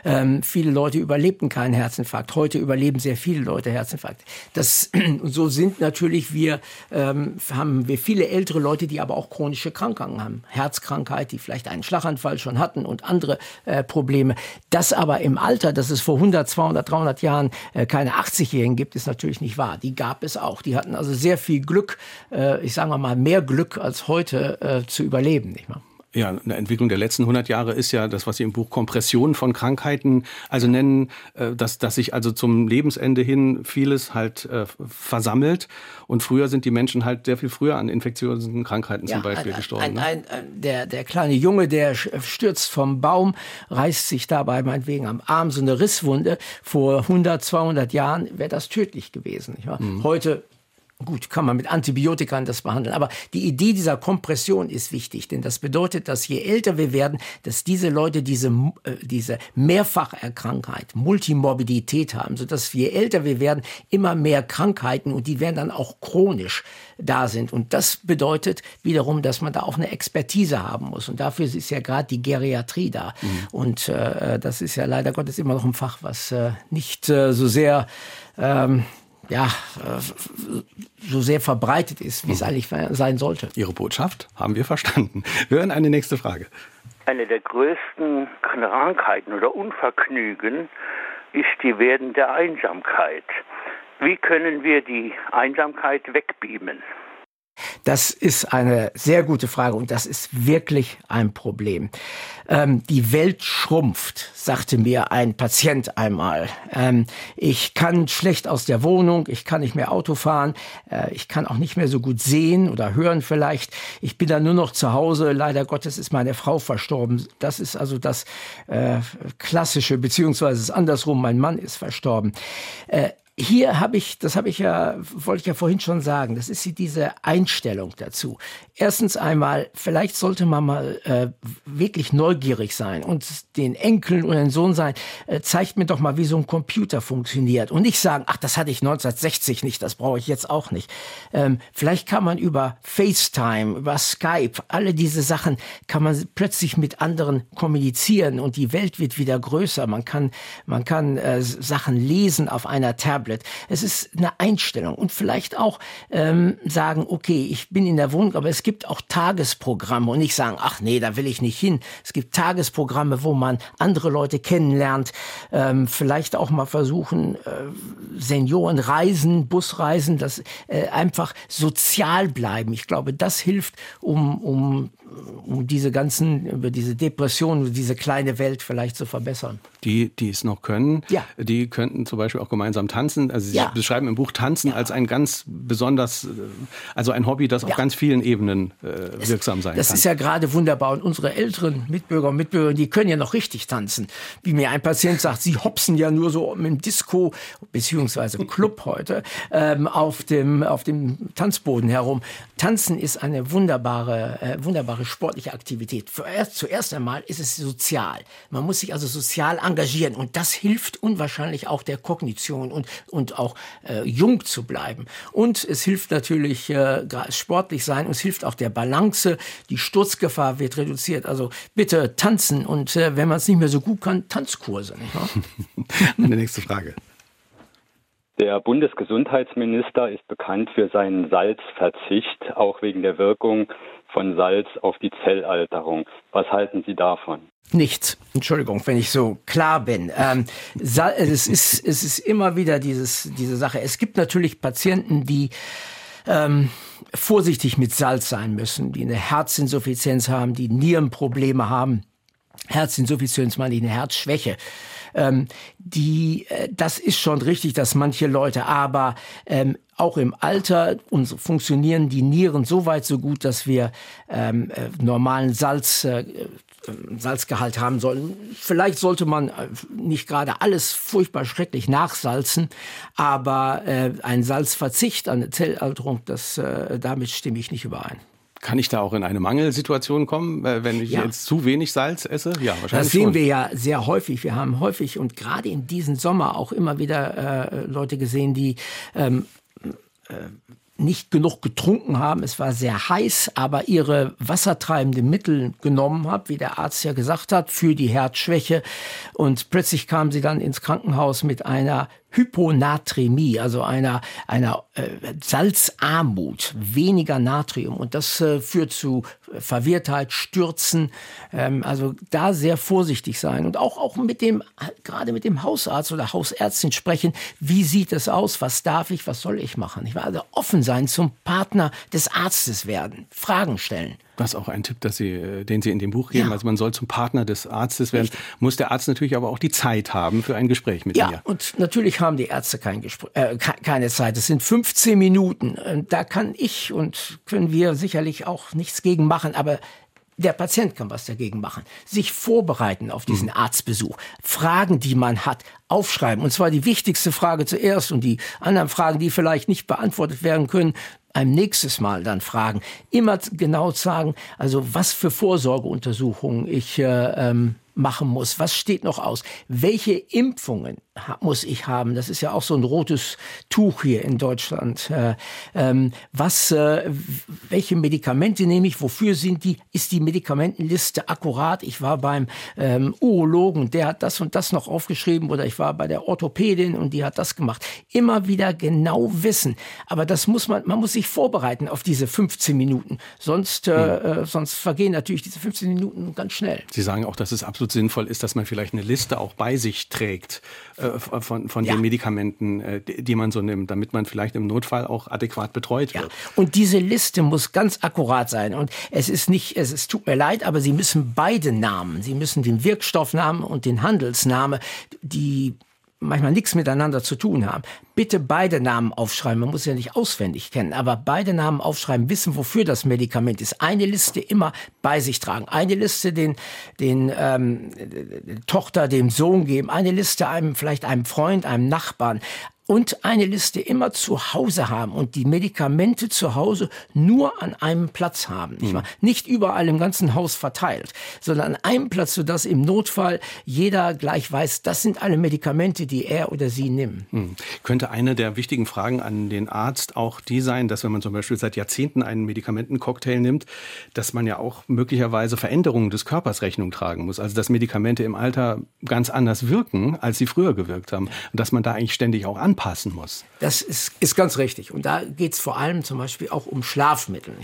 Ähm, viele Leute überlebten keinen Herzinfarkt. Heute überleben sehr viele Leute Herzinfarkt. Das, so sind natürlich wir, ähm, haben wir viele ältere Leute, die aber auch chronische Krankheiten haben. Herzkrankheit, die vielleicht einen Schlaganfall schon hatten und andere äh, Probleme. Das aber im Alter, dass es vor 100, 200, 300 Jahren äh, keine 80-Jährigen gibt, ist natürlich nicht wahr wahr. Die gab es auch. Die hatten also sehr viel Glück, äh, ich sage mal mehr Glück als heute äh, zu überleben. Nicht wahr? Ja, eine Entwicklung der letzten 100 Jahre ist ja das, was Sie im Buch Kompression von Krankheiten also nennen, äh, dass, dass sich also zum Lebensende hin vieles halt äh, versammelt. Und früher sind die Menschen halt sehr viel früher an infektiösen Krankheiten ja, zum Beispiel ein, gestorben. Ein, ne? ein, ein, der, der kleine Junge, der stürzt vom Baum, reißt sich dabei meinetwegen am Arm so eine Risswunde. Vor 100, 200 Jahren wäre das tödlich gewesen. Mhm. Heute Gut, kann man mit Antibiotika das behandeln. Aber die Idee dieser Kompression ist wichtig, denn das bedeutet, dass je älter wir werden, dass diese Leute diese, äh, diese Mehrfacherkrankheit, Multimorbidität haben, sodass je älter wir werden, immer mehr Krankheiten und die werden dann auch chronisch da sind. Und das bedeutet wiederum, dass man da auch eine Expertise haben muss. Und dafür ist ja gerade die Geriatrie da. Mhm. Und äh, das ist ja leider Gottes immer noch ein Fach, was äh, nicht äh, so sehr ähm, ja, äh, so sehr verbreitet ist, wie es mhm. eigentlich sein sollte. Ihre Botschaft haben wir verstanden. Wir hören eine nächste Frage. Eine der größten Krankheiten oder Unvergnügen ist die werdende Einsamkeit. Wie können wir die Einsamkeit wegbeamen? Das ist eine sehr gute Frage und das ist wirklich ein Problem. Ähm, die Welt schrumpft, sagte mir ein Patient einmal. Ähm, ich kann schlecht aus der Wohnung, ich kann nicht mehr Auto fahren, äh, ich kann auch nicht mehr so gut sehen oder hören vielleicht. Ich bin dann nur noch zu Hause. Leider Gottes ist meine Frau verstorben. Das ist also das äh, klassische, beziehungsweise andersrum, mein Mann ist verstorben. Äh, hier habe ich, das habe ich ja, wollte ich ja vorhin schon sagen, das ist diese Einstellung dazu. Erstens einmal, vielleicht sollte man mal äh, wirklich neugierig sein und den Enkeln oder den Sohn sein, äh, zeigt mir doch mal, wie so ein Computer funktioniert. Und nicht sagen, ach, das hatte ich 1960 nicht, das brauche ich jetzt auch nicht. Ähm, vielleicht kann man über FaceTime, über Skype, alle diese Sachen, kann man plötzlich mit anderen kommunizieren und die Welt wird wieder größer. Man kann, man kann äh, Sachen lesen auf einer Tablet Tablet. Es ist eine Einstellung und vielleicht auch ähm, sagen, okay, ich bin in der Wohnung, aber es gibt auch Tagesprogramme und nicht sagen, ach nee, da will ich nicht hin. Es gibt Tagesprogramme, wo man andere Leute kennenlernt, ähm, vielleicht auch mal versuchen, äh, Seniorenreisen, Busreisen, das äh, einfach sozial bleiben. Ich glaube, das hilft, um, um, um diese ganzen, über diese Depression, diese kleine Welt vielleicht zu verbessern. die, die es noch können, ja. die könnten zum Beispiel auch gemeinsam tanzen. Also Sie ja. beschreiben im Buch Tanzen ja. als ein ganz besonders, äh, also ein Hobby, das auf ganz vielen Ebenen äh, wirksam sein das kann. Das ist ja gerade wunderbar. Und unsere älteren Mitbürger und Mitbürger, die können ja noch richtig tanzen. Wie mir ein Patient sagt, sie hopsen ja nur so im Disco beziehungsweise Club heute ähm, auf dem auf dem Tanzboden herum. Tanzen ist eine wunderbare äh, wunderbare sportliche Aktivität. Zuerst, zuerst einmal ist es sozial. Man muss sich also sozial engagieren und das hilft unwahrscheinlich auch der Kognition und und auch äh, jung zu bleiben. Und es hilft natürlich äh, sportlich sein und es hilft auch der Balance. Die Sturzgefahr wird reduziert. Also bitte tanzen und äh, wenn man es nicht mehr so gut kann, Tanzkurse. Eine nächste Frage. Der Bundesgesundheitsminister ist bekannt für seinen Salzverzicht, auch wegen der Wirkung von Salz auf die Zellalterung. Was halten Sie davon? Nichts. Entschuldigung, wenn ich so klar bin. Ähm, es, ist, es ist immer wieder dieses, diese Sache. Es gibt natürlich Patienten, die ähm, vorsichtig mit Salz sein müssen, die eine Herzinsuffizienz haben, die Nierenprobleme haben. Herzinsuffizienz meine ich eine Herzschwäche. Ähm, die, äh, das ist schon richtig, dass manche Leute, aber ähm, auch im Alter uns funktionieren die Nieren so weit so gut, dass wir ähm, äh, normalen Salz äh, Salzgehalt haben sollen. Vielleicht sollte man äh, nicht gerade alles furchtbar schrecklich nachsalzen, aber äh, ein Salzverzicht, eine Zellalterung, das, äh, damit stimme ich nicht überein. Kann ich da auch in eine Mangelsituation kommen, äh, wenn ich ja. jetzt zu wenig Salz esse? Ja, wahrscheinlich. Das sehen schon. wir ja sehr häufig. Wir haben häufig und gerade in diesem Sommer auch immer wieder äh, Leute gesehen, die ähm, äh, nicht genug getrunken haben. Es war sehr heiß, aber ihre wassertreibenden Mittel genommen haben, wie der Arzt ja gesagt hat, für die Herzschwäche. Und plötzlich kamen sie dann ins Krankenhaus mit einer Hyponatremie, also einer, einer äh, Salzarmut, weniger Natrium. Und das äh, führt zu Verwirrtheit, Stürzen. Ähm, also da sehr vorsichtig sein und auch, auch mit dem, gerade mit dem Hausarzt oder Hausärztin sprechen. Wie sieht es aus? Was darf ich? Was soll ich machen? Ich war also offen sein zum Partner des Arztes werden. Fragen stellen. Das ist auch ein Tipp, dass Sie, äh, den Sie in dem Buch geben. Ja. Also man soll zum Partner des Arztes werden. Richtig. Muss der Arzt natürlich aber auch die Zeit haben für ein Gespräch mit ja, mir. Ja, und natürlich haben die Ärzte kein Gespräch, äh, keine Zeit. Es sind 15 Minuten. Da kann ich und können wir sicherlich auch nichts gegen machen. Aber der Patient kann was dagegen machen. Sich vorbereiten auf diesen mhm. Arztbesuch. Fragen, die man hat, aufschreiben. Und zwar die wichtigste Frage zuerst und die anderen Fragen, die vielleicht nicht beantwortet werden können, ein nächstes Mal dann fragen. Immer genau sagen, also was für Vorsorgeuntersuchungen ich äh, ähm, machen muss. Was steht noch aus? Welche Impfungen muss ich haben? Das ist ja auch so ein rotes Tuch hier in Deutschland. Äh, ähm, was, äh, welche Medikamente nehme ich? Wofür sind die? Ist die Medikamentenliste akkurat? Ich war beim ähm, Urologen, der hat das und das noch aufgeschrieben oder ich war bei der Orthopädin und die hat das gemacht. Immer wieder genau wissen. Aber das muss man, man muss sich vorbereiten auf diese 15 Minuten. Sonst, äh, hm. sonst vergehen natürlich diese 15 Minuten ganz schnell. Sie sagen auch, dass es absolut absolut sinnvoll ist, dass man vielleicht eine Liste auch bei sich trägt äh, von, von ja. den Medikamenten, äh, die, man so nimmt, damit man vielleicht im Notfall auch adäquat betreut wird. Ja. Und diese Liste muss ganz akkurat sein. Und es ist nicht, es ist, tut mir leid, aber Sie müssen beide Namen, Sie müssen den Wirkstoffnamen und den Handelsname, die manchmal nichts miteinander zu tun haben. Bitte beide Namen aufschreiben. Man muss ja nicht auswendig kennen, aber beide Namen aufschreiben, wissen, wofür das Medikament ist. Eine Liste immer bei sich tragen. Eine Liste den, den ähm, Tochter, dem Sohn geben. Eine Liste einem, vielleicht einem Freund, einem Nachbarn und eine Liste immer zu Hause haben und die Medikamente zu Hause nur an einem Platz haben. Nicht, mhm. nicht überall im ganzen Haus verteilt, sondern an einem Platz, sodass im Notfall jeder gleich weiß, das sind alle Medikamente, die er oder sie nimmt. Mhm. Könnte eine der wichtigen Fragen an den Arzt auch die sein, dass wenn man zum Beispiel seit Jahrzehnten einen Medikamentencocktail nimmt, dass man ja auch möglicherweise Veränderungen des Körpers Rechnung tragen muss. Also dass Medikamente im Alter ganz anders wirken, als sie früher gewirkt haben. Und dass man da eigentlich ständig auch an anpassen muss. Das ist, ist ganz richtig. Und da geht es vor allem zum Beispiel auch um Schlafmittel.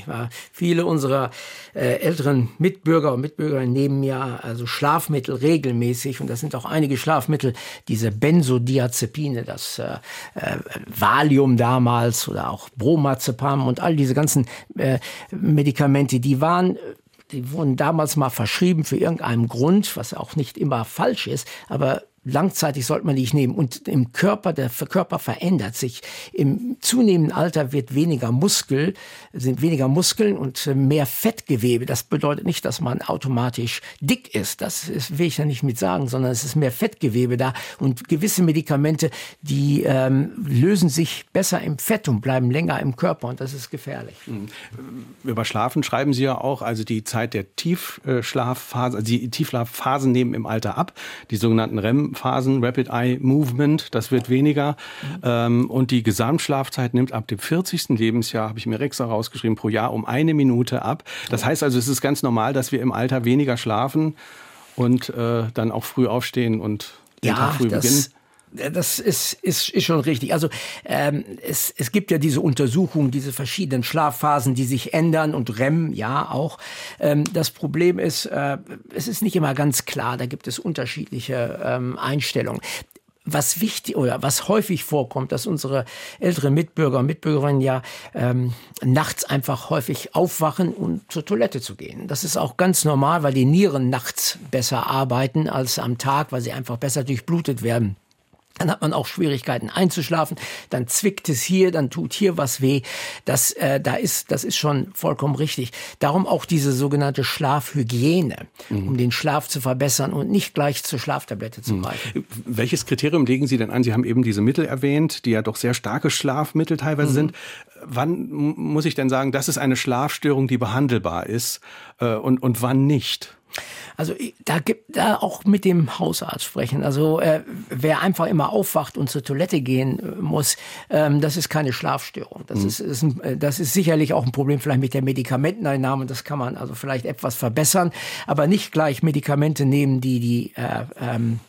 Viele unserer äh, älteren Mitbürger und Mitbürgerinnen nehmen ja also Schlafmittel regelmäßig. Und das sind auch einige Schlafmittel, diese Benzodiazepine, das äh, äh, Valium damals oder auch Bromazepam und all diese ganzen äh, Medikamente, die waren die wurden damals mal verschrieben für irgendeinen Grund, was auch nicht immer falsch ist, aber langzeitig sollte man nicht nehmen. Und im Körper, der Körper verändert sich. Im zunehmenden Alter wird weniger Muskel, sind weniger Muskeln und mehr Fettgewebe. Das bedeutet nicht, dass man automatisch dick ist. Das will ich ja nicht mit sagen, sondern es ist mehr Fettgewebe da. Und gewisse Medikamente, die ähm, lösen sich besser im Fett und bleiben länger im Körper. Und das ist gefährlich. Mhm. Über Schlafen schreiben Sie ja auch, also die Zeit der Tiefschlafphase, also die Tiefschlafphasen nehmen im Alter ab. Die sogenannten REM-Phasen, Rapid Eye Movement, das wird weniger. Mhm. Ähm, und die Gesamtschlafzeit nimmt ab dem 40. Lebensjahr, habe ich mir extra rausgeschrieben, pro Jahr um eine Minute ab. Das heißt also, es ist ganz normal, dass wir im Alter weniger schlafen und äh, dann auch früh aufstehen und den ja, Tag früh das, beginnen. Das ist, ist, ist schon richtig. Also ähm, es, es gibt ja diese Untersuchungen, diese verschiedenen Schlafphasen, die sich ändern und REM ja auch. Ähm, das Problem ist, äh, es ist nicht immer ganz klar. Da gibt es unterschiedliche ähm, Einstellungen was wichtig oder was häufig vorkommt, dass unsere älteren Mitbürger und Mitbürgerinnen ja ähm, nachts einfach häufig aufwachen, um zur Toilette zu gehen. Das ist auch ganz normal, weil die Nieren nachts besser arbeiten als am Tag, weil sie einfach besser durchblutet werden. Dann hat man auch Schwierigkeiten einzuschlafen. Dann zwickt es hier, dann tut hier was weh. Das, äh, da ist, das ist schon vollkommen richtig. Darum auch diese sogenannte Schlafhygiene, mhm. um den Schlaf zu verbessern und nicht gleich zur Schlaftablette zu mhm. greifen. Welches Kriterium legen Sie denn an? Sie haben eben diese Mittel erwähnt, die ja doch sehr starke Schlafmittel teilweise mhm. sind. Wann muss ich denn sagen, das ist eine Schlafstörung, die behandelbar ist äh, und, und wann nicht? Also da gibt da auch mit dem Hausarzt sprechen. Also äh, wer einfach immer aufwacht und zur Toilette gehen äh, muss, ähm, das ist keine Schlafstörung. Das, mhm. ist, ist ein, äh, das ist sicherlich auch ein Problem vielleicht mit der Medikamenteneinnahme. Das kann man also vielleicht etwas verbessern, aber nicht gleich Medikamente nehmen, die die äh, ähm,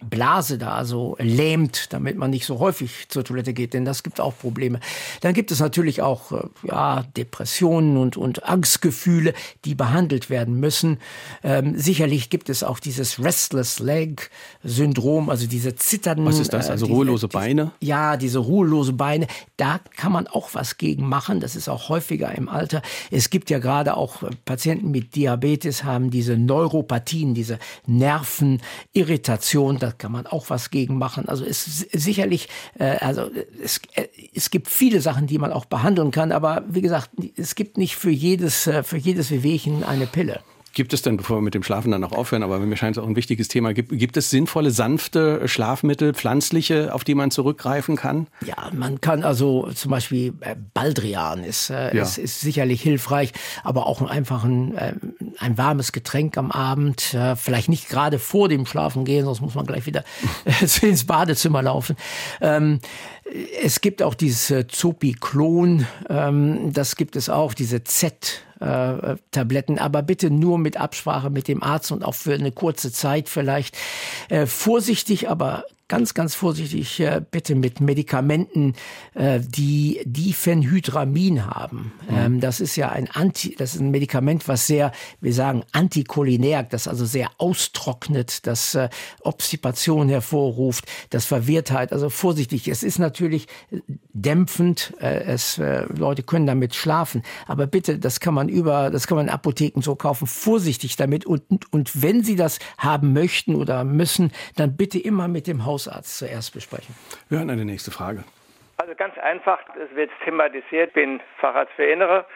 Blase da so lähmt, damit man nicht so häufig zur Toilette geht, denn das gibt auch Probleme. Dann gibt es natürlich auch äh, ja, Depressionen und, und Angstgefühle, die behandelt werden müssen. Ähm, sicherlich gibt es auch dieses Restless Leg Syndrom, also diese zitternden. Was ist das? Also äh, ruhelose Beine? Die, ja, diese ruhelose Beine. Da kann man auch was gegen machen. Das ist auch häufiger im Alter. Es gibt ja gerade auch äh, Patienten mit Diabetes haben diese Neuropathien, diese Nervenirritation da kann man auch was gegen machen. Also es ist sicherlich, äh, also es, äh, es gibt viele Sachen, die man auch behandeln kann, aber wie gesagt, es gibt nicht für jedes, äh, für jedes Wehwehchen eine Pille. Gibt es denn, bevor wir mit dem Schlafen dann noch aufhören, aber mir scheint es auch ein wichtiges Thema, gibt, gibt es sinnvolle, sanfte Schlafmittel, pflanzliche, auf die man zurückgreifen kann? Ja, man kann also zum Beispiel äh, Baldrian ist, äh, ja. ist, ist sicherlich hilfreich, aber auch einfach ein, äh, ein warmes Getränk am Abend, äh, vielleicht nicht gerade vor dem Schlafen gehen, sonst muss man gleich wieder ins Badezimmer laufen. Ähm, es gibt auch dieses Zopiklon, ähm, das gibt es auch, diese Z äh, Tabletten, aber bitte nur mit Absprache mit dem Arzt und auch für eine kurze Zeit vielleicht. Äh, vorsichtig, aber ganz, ganz vorsichtig äh, bitte mit Medikamenten, äh, die Diphenhydramin haben. Mhm. Ähm, das ist ja ein Anti, das ist ein Medikament, was sehr, wir sagen, anticholinär, das also sehr austrocknet, das äh, Obstipation hervorruft, das Verwirrtheit. Also vorsichtig. Es ist natürlich dämpfend. Äh, es, äh, Leute können damit schlafen. Aber bitte, das kann man über, das kann man in Apotheken so kaufen. Vorsichtig damit. Und, und, und wenn Sie das haben möchten oder müssen, dann bitte immer mit dem Haus Hausarzt zuerst besprechen. Wir hören eine nächste Frage. Also ganz einfach, es wird thematisiert, bin Facharzt für Innere.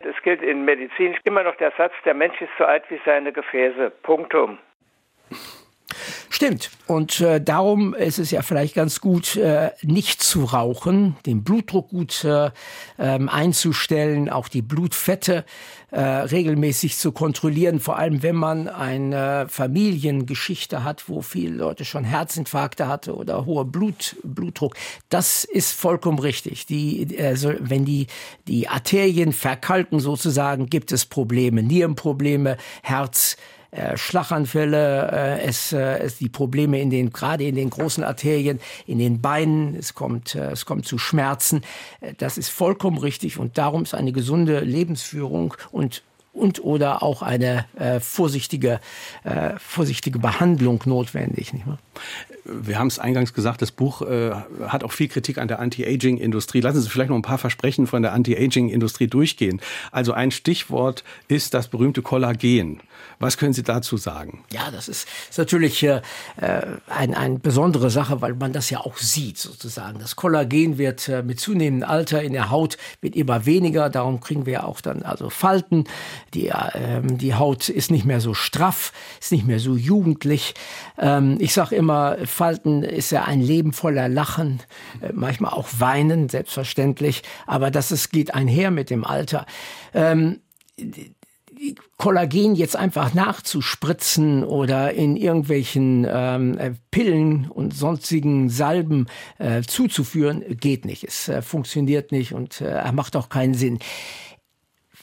Es gilt in Medizin immer noch der Satz, der Mensch ist so alt wie seine Gefäße. Punktum. Stimmt. Und äh, darum ist es ja vielleicht ganz gut, äh, nicht zu rauchen, den Blutdruck gut äh, ähm, einzustellen, auch die Blutfette äh, regelmäßig zu kontrollieren, vor allem wenn man eine Familiengeschichte hat, wo viele Leute schon Herzinfarkte hatte oder hoher Blut, Blutdruck. Das ist vollkommen richtig. Die, also wenn die, die Arterien verkalken sozusagen, gibt es Probleme, Nierenprobleme, Herz, äh, Schlaganfälle, äh, es, äh, es die Probleme in den gerade in den großen Arterien, in den Beinen, es kommt es kommt zu Schmerzen. Das ist vollkommen richtig und darum ist eine gesunde Lebensführung und und oder auch eine äh, vorsichtige, äh, vorsichtige Behandlung notwendig. Nicht wahr? Wir haben es eingangs gesagt, das Buch äh, hat auch viel Kritik an der Anti-Aging-Industrie. Lassen Sie vielleicht noch ein paar Versprechen von der Anti-Aging-Industrie durchgehen. Also ein Stichwort ist das berühmte Kollagen. Was können Sie dazu sagen? Ja, das ist, ist natürlich äh, eine ein besondere Sache, weil man das ja auch sieht sozusagen. Das Kollagen wird äh, mit zunehmendem Alter in der Haut wird immer weniger. Darum kriegen wir auch dann also Falten. Die, äh, die Haut ist nicht mehr so straff, ist nicht mehr so jugendlich. Ähm, ich sage immer, Falten ist ja ein Leben voller Lachen, äh, manchmal auch Weinen, selbstverständlich. Aber das ist, geht einher mit dem Alter. Ähm, Kollagen jetzt einfach nachzuspritzen oder in irgendwelchen ähm, äh, Pillen und sonstigen Salben äh, zuzuführen, geht nicht. Es äh, funktioniert nicht und äh, macht auch keinen Sinn.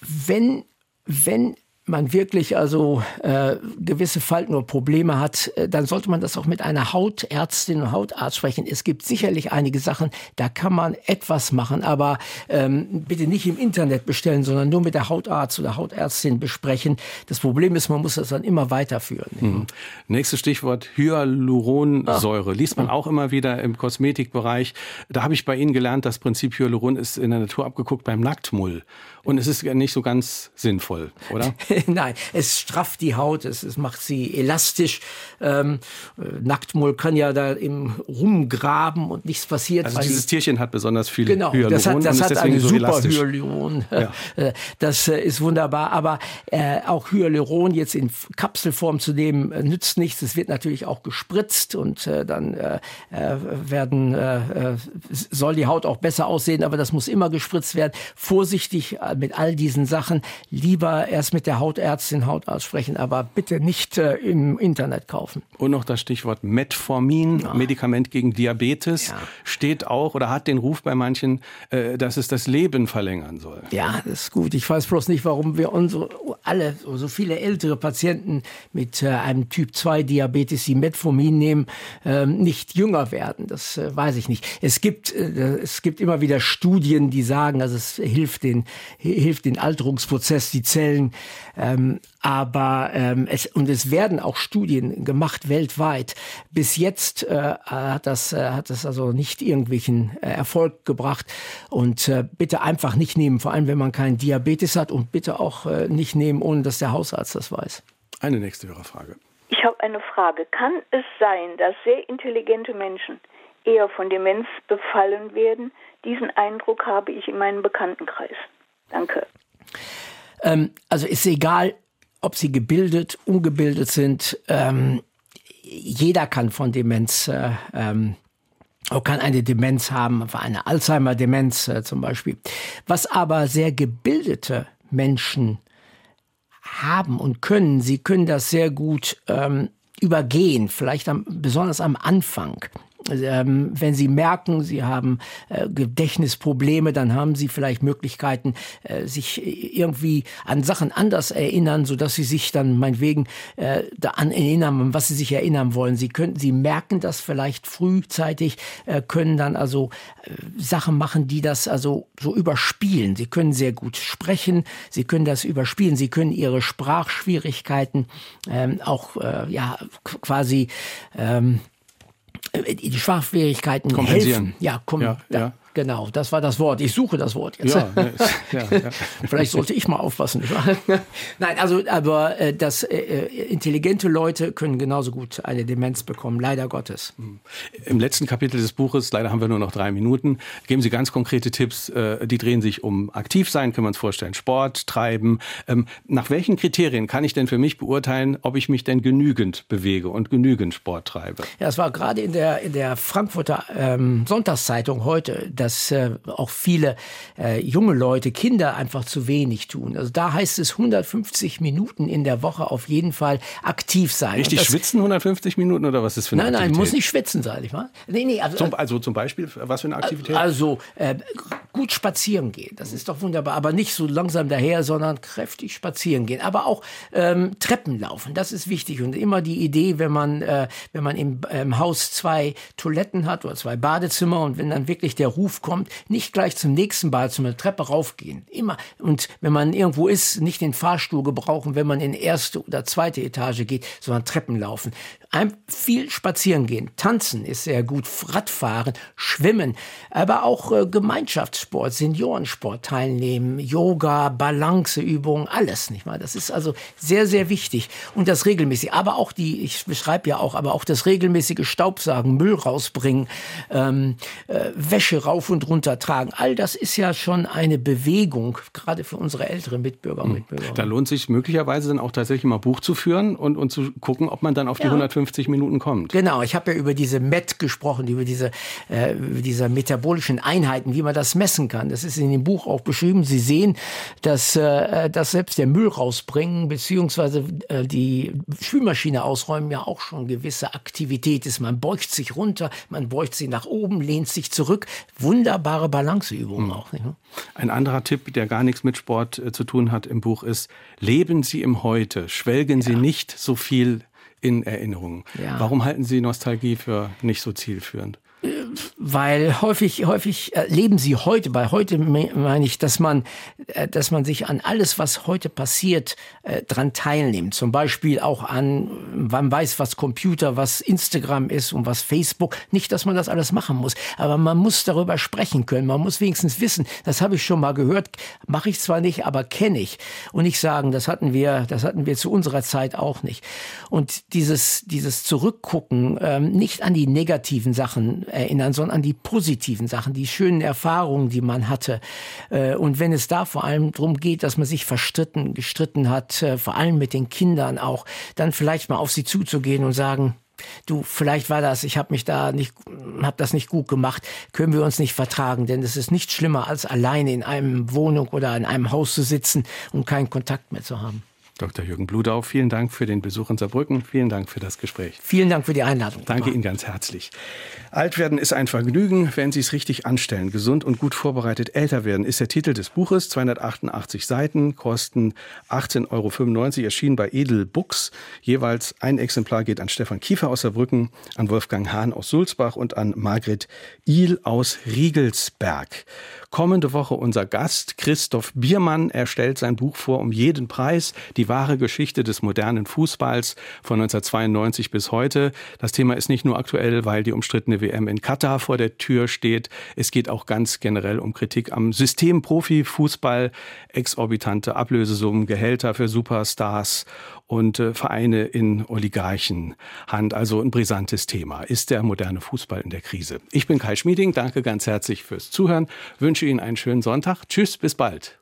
Wenn, wenn man wirklich also äh, gewisse Falten oder Probleme hat, äh, dann sollte man das auch mit einer Hautärztin und Hautarzt sprechen. Es gibt sicherlich einige Sachen, da kann man etwas machen, aber ähm, bitte nicht im Internet bestellen, sondern nur mit der Hautarzt oder Hautärztin besprechen. Das Problem ist, man muss das dann immer weiterführen. Mhm. Nächstes Stichwort Hyaluronsäure. Ach. Liest man auch immer wieder im Kosmetikbereich. Da habe ich bei Ihnen gelernt, das Prinzip Hyaluron ist in der Natur abgeguckt beim Nacktmull. Und es ist nicht so ganz sinnvoll, oder? Nein, es strafft die Haut, es, es macht sie elastisch. Ähm, äh, Nacktmull kann ja da im rumgraben und nichts passiert. Also dieses Tierchen hat besonders viel genau, Hyaluron. Das hat, das hat eine so super elastisch. Hyaluron. Ja. Äh, das äh, ist wunderbar. Aber äh, auch Hyaluron jetzt in Kapselform zu nehmen, nützt nichts. Es wird natürlich auch gespritzt und äh, dann äh, werden, äh, soll die Haut auch besser aussehen, aber das muss immer gespritzt werden. Vorsichtig mit all diesen Sachen lieber erst mit der Hautärztin, Hautarzt sprechen, aber bitte nicht äh, im Internet kaufen. Und noch das Stichwort Metformin, ja. Medikament gegen Diabetes, ja. steht auch oder hat den Ruf bei manchen, äh, dass es das Leben verlängern soll. Ja, das ist gut. Ich weiß bloß nicht, warum wir unsere alle, so viele ältere Patienten mit äh, einem Typ 2 Diabetes, die Metformin nehmen, ähm, nicht jünger werden. Das äh, weiß ich nicht. Es gibt, äh, es gibt immer wieder Studien, die sagen, also es hilft den, hilft den Alterungsprozess, die Zellen. Ähm, aber ähm, es, und es werden auch Studien gemacht weltweit. Bis jetzt äh, hat das äh, hat das also nicht irgendwelchen äh, Erfolg gebracht. Und äh, bitte einfach nicht nehmen, vor allem wenn man keinen Diabetes hat und bitte auch äh, nicht nehmen, ohne dass der Hausarzt das weiß. Eine nächste Hörerfrage. Ich habe eine Frage. Kann es sein, dass sehr intelligente Menschen eher von Demenz befallen werden? Diesen Eindruck habe ich in meinem Bekanntenkreis. Danke. Ähm, also ist egal, ob sie gebildet, ungebildet sind. Ähm, jeder kann von Demenz äh, ähm, kann eine Demenz haben, eine Alzheimer-Demenz äh, zum Beispiel. Was aber sehr gebildete Menschen haben und können, sie können das sehr gut ähm, übergehen, vielleicht am, besonders am Anfang. Ähm, wenn Sie merken, Sie haben äh, Gedächtnisprobleme, dann haben Sie vielleicht Möglichkeiten, äh, sich irgendwie an Sachen anders erinnern, so dass Sie sich dann meinetwegen äh, daran erinnern, was Sie sich erinnern wollen. Sie können, Sie merken das vielleicht frühzeitig, äh, können dann also äh, Sachen machen, die das also so überspielen. Sie können sehr gut sprechen, Sie können das überspielen, Sie können Ihre Sprachschwierigkeiten ähm, auch äh, ja quasi ähm, äh, die Sprachfähigkeiten helfen. Ja, komm, ja, ja. Genau, das war das Wort. Ich suche das Wort jetzt. Ja, ja, ja. Vielleicht sollte ich mal aufpassen. Nein, also aber äh, das äh, äh, intelligente Leute können genauso gut eine Demenz bekommen, leider Gottes. Hm. Im letzten Kapitel des Buches, leider haben wir nur noch drei Minuten, geben Sie ganz konkrete Tipps. Äh, die drehen sich um aktiv sein, können wir uns vorstellen, Sport treiben. Ähm, nach welchen Kriterien kann ich denn für mich beurteilen, ob ich mich denn genügend bewege und genügend Sport treibe? Ja, es war gerade in der in der Frankfurter ähm, Sonntagszeitung heute dass äh, auch viele äh, junge Leute, Kinder einfach zu wenig tun. Also da heißt es 150 Minuten in der Woche auf jeden Fall aktiv sein. Richtig schwitzen 150 Minuten oder was ist für eine Nein, Aktivität? nein, muss nicht schwitzen sein, nicht wahr? Nee, nee, also, zum, also zum Beispiel, was für eine Aktivität? Also äh, gut spazieren gehen. Das ist doch wunderbar. Aber nicht so langsam daher, sondern kräftig spazieren gehen. Aber auch ähm, Treppen laufen. Das ist wichtig. Und immer die Idee, wenn man, äh, wenn man im, im Haus zwei Toiletten hat oder zwei Badezimmer und wenn dann wirklich der Ruf kommt, nicht gleich zum nächsten Badezimmer, Treppe raufgehen. Immer. Und wenn man irgendwo ist, nicht den Fahrstuhl gebrauchen, wenn man in erste oder zweite Etage geht, sondern Treppen laufen. Ein, viel spazieren gehen. Tanzen ist sehr gut. Radfahren, Schwimmen, aber auch äh, Gemeinschaftssport, Seniorensport teilnehmen, Yoga, Balanceübungen, alles, nicht mal. Das ist also sehr, sehr wichtig. Und das regelmäßig. Aber auch die, ich beschreibe ja auch, aber auch das regelmäßige Staubsagen, Müll rausbringen, ähm, äh, Wäsche rauf und runter tragen. All das ist ja schon eine Bewegung, gerade für unsere älteren Mitbürger und hm. Mitbürger. Da lohnt sich möglicherweise dann auch tatsächlich mal Buch zu führen und, und zu gucken, ob man dann auf die ja. 150 Minuten kommt. Genau, ich habe ja über diese MET gesprochen, über diese, äh, über diese metabolischen Einheiten, wie man das messen kann. Das ist in dem Buch auch beschrieben. Sie sehen, dass, äh, dass selbst der Müll rausbringen, beziehungsweise äh, die Spülmaschine ausräumen, ja auch schon gewisse Aktivität ist. Man beugt sich runter, man beugt sich nach oben, lehnt sich zurück. Wunderbare Balanceübungen mhm. auch. Nicht? Ein anderer Tipp, der gar nichts mit Sport äh, zu tun hat im Buch ist, leben Sie im Heute, schwelgen ja. Sie nicht so viel in Erinnerungen. Ja. Warum halten Sie Nostalgie für nicht so zielführend? Weil häufig, häufig äh, leben sie heute. Bei heute meine ich, dass man, äh, dass man sich an alles, was heute passiert, äh, dran teilnimmt. Zum Beispiel auch an, man weiß, was Computer, was Instagram ist und was Facebook. Nicht, dass man das alles machen muss, aber man muss darüber sprechen können. Man muss wenigstens wissen, das habe ich schon mal gehört, mache ich zwar nicht, aber kenne ich. Und nicht sagen, das hatten wir, das hatten wir zu unserer Zeit auch nicht. Und dieses, dieses Zurückgucken, ähm, nicht an die negativen Sachen erinnern, sondern an die positiven Sachen, die schönen Erfahrungen, die man hatte. Äh, und wenn es da vor allem darum geht, dass man sich verstritten, gestritten hat, äh, vor allem mit den Kindern auch, dann vielleicht mal auf sie zuzugehen und sagen, du, vielleicht war das, ich habe mich da nicht, habe das nicht gut gemacht, können wir uns nicht vertragen, denn es ist nicht schlimmer, als alleine in einem Wohnung oder in einem Haus zu sitzen und keinen Kontakt mehr zu haben. Dr. Jürgen Bludau, vielen Dank für den Besuch in Saarbrücken. Vielen Dank für das Gespräch. Vielen Dank für die Einladung. Danke Ihnen ganz herzlich. Alt werden ist ein Vergnügen, wenn Sie es richtig anstellen. Gesund und gut vorbereitet älter werden ist der Titel des Buches. 288 Seiten, kosten 18,95 Euro, erschienen bei Edel Books. Jeweils ein Exemplar geht an Stefan Kiefer aus Saarbrücken, an Wolfgang Hahn aus Sulzbach und an Margret Ihl aus Riegelsberg. Kommende Woche unser Gast Christoph Biermann. Er stellt sein Buch vor um jeden Preis. Die wahre Geschichte des modernen Fußballs von 1992 bis heute. Das Thema ist nicht nur aktuell, weil die umstrittene WM in Katar vor der Tür steht. Es geht auch ganz generell um Kritik am System Profifußball, exorbitante Ablösesummen, Gehälter für Superstars und äh, Vereine in Oligarchenhand. Also ein brisantes Thema. Ist der moderne Fußball in der Krise? Ich bin Kai Schmieding. Danke ganz herzlich fürs Zuhören. Wünsche Ihnen einen schönen Sonntag. Tschüss, bis bald.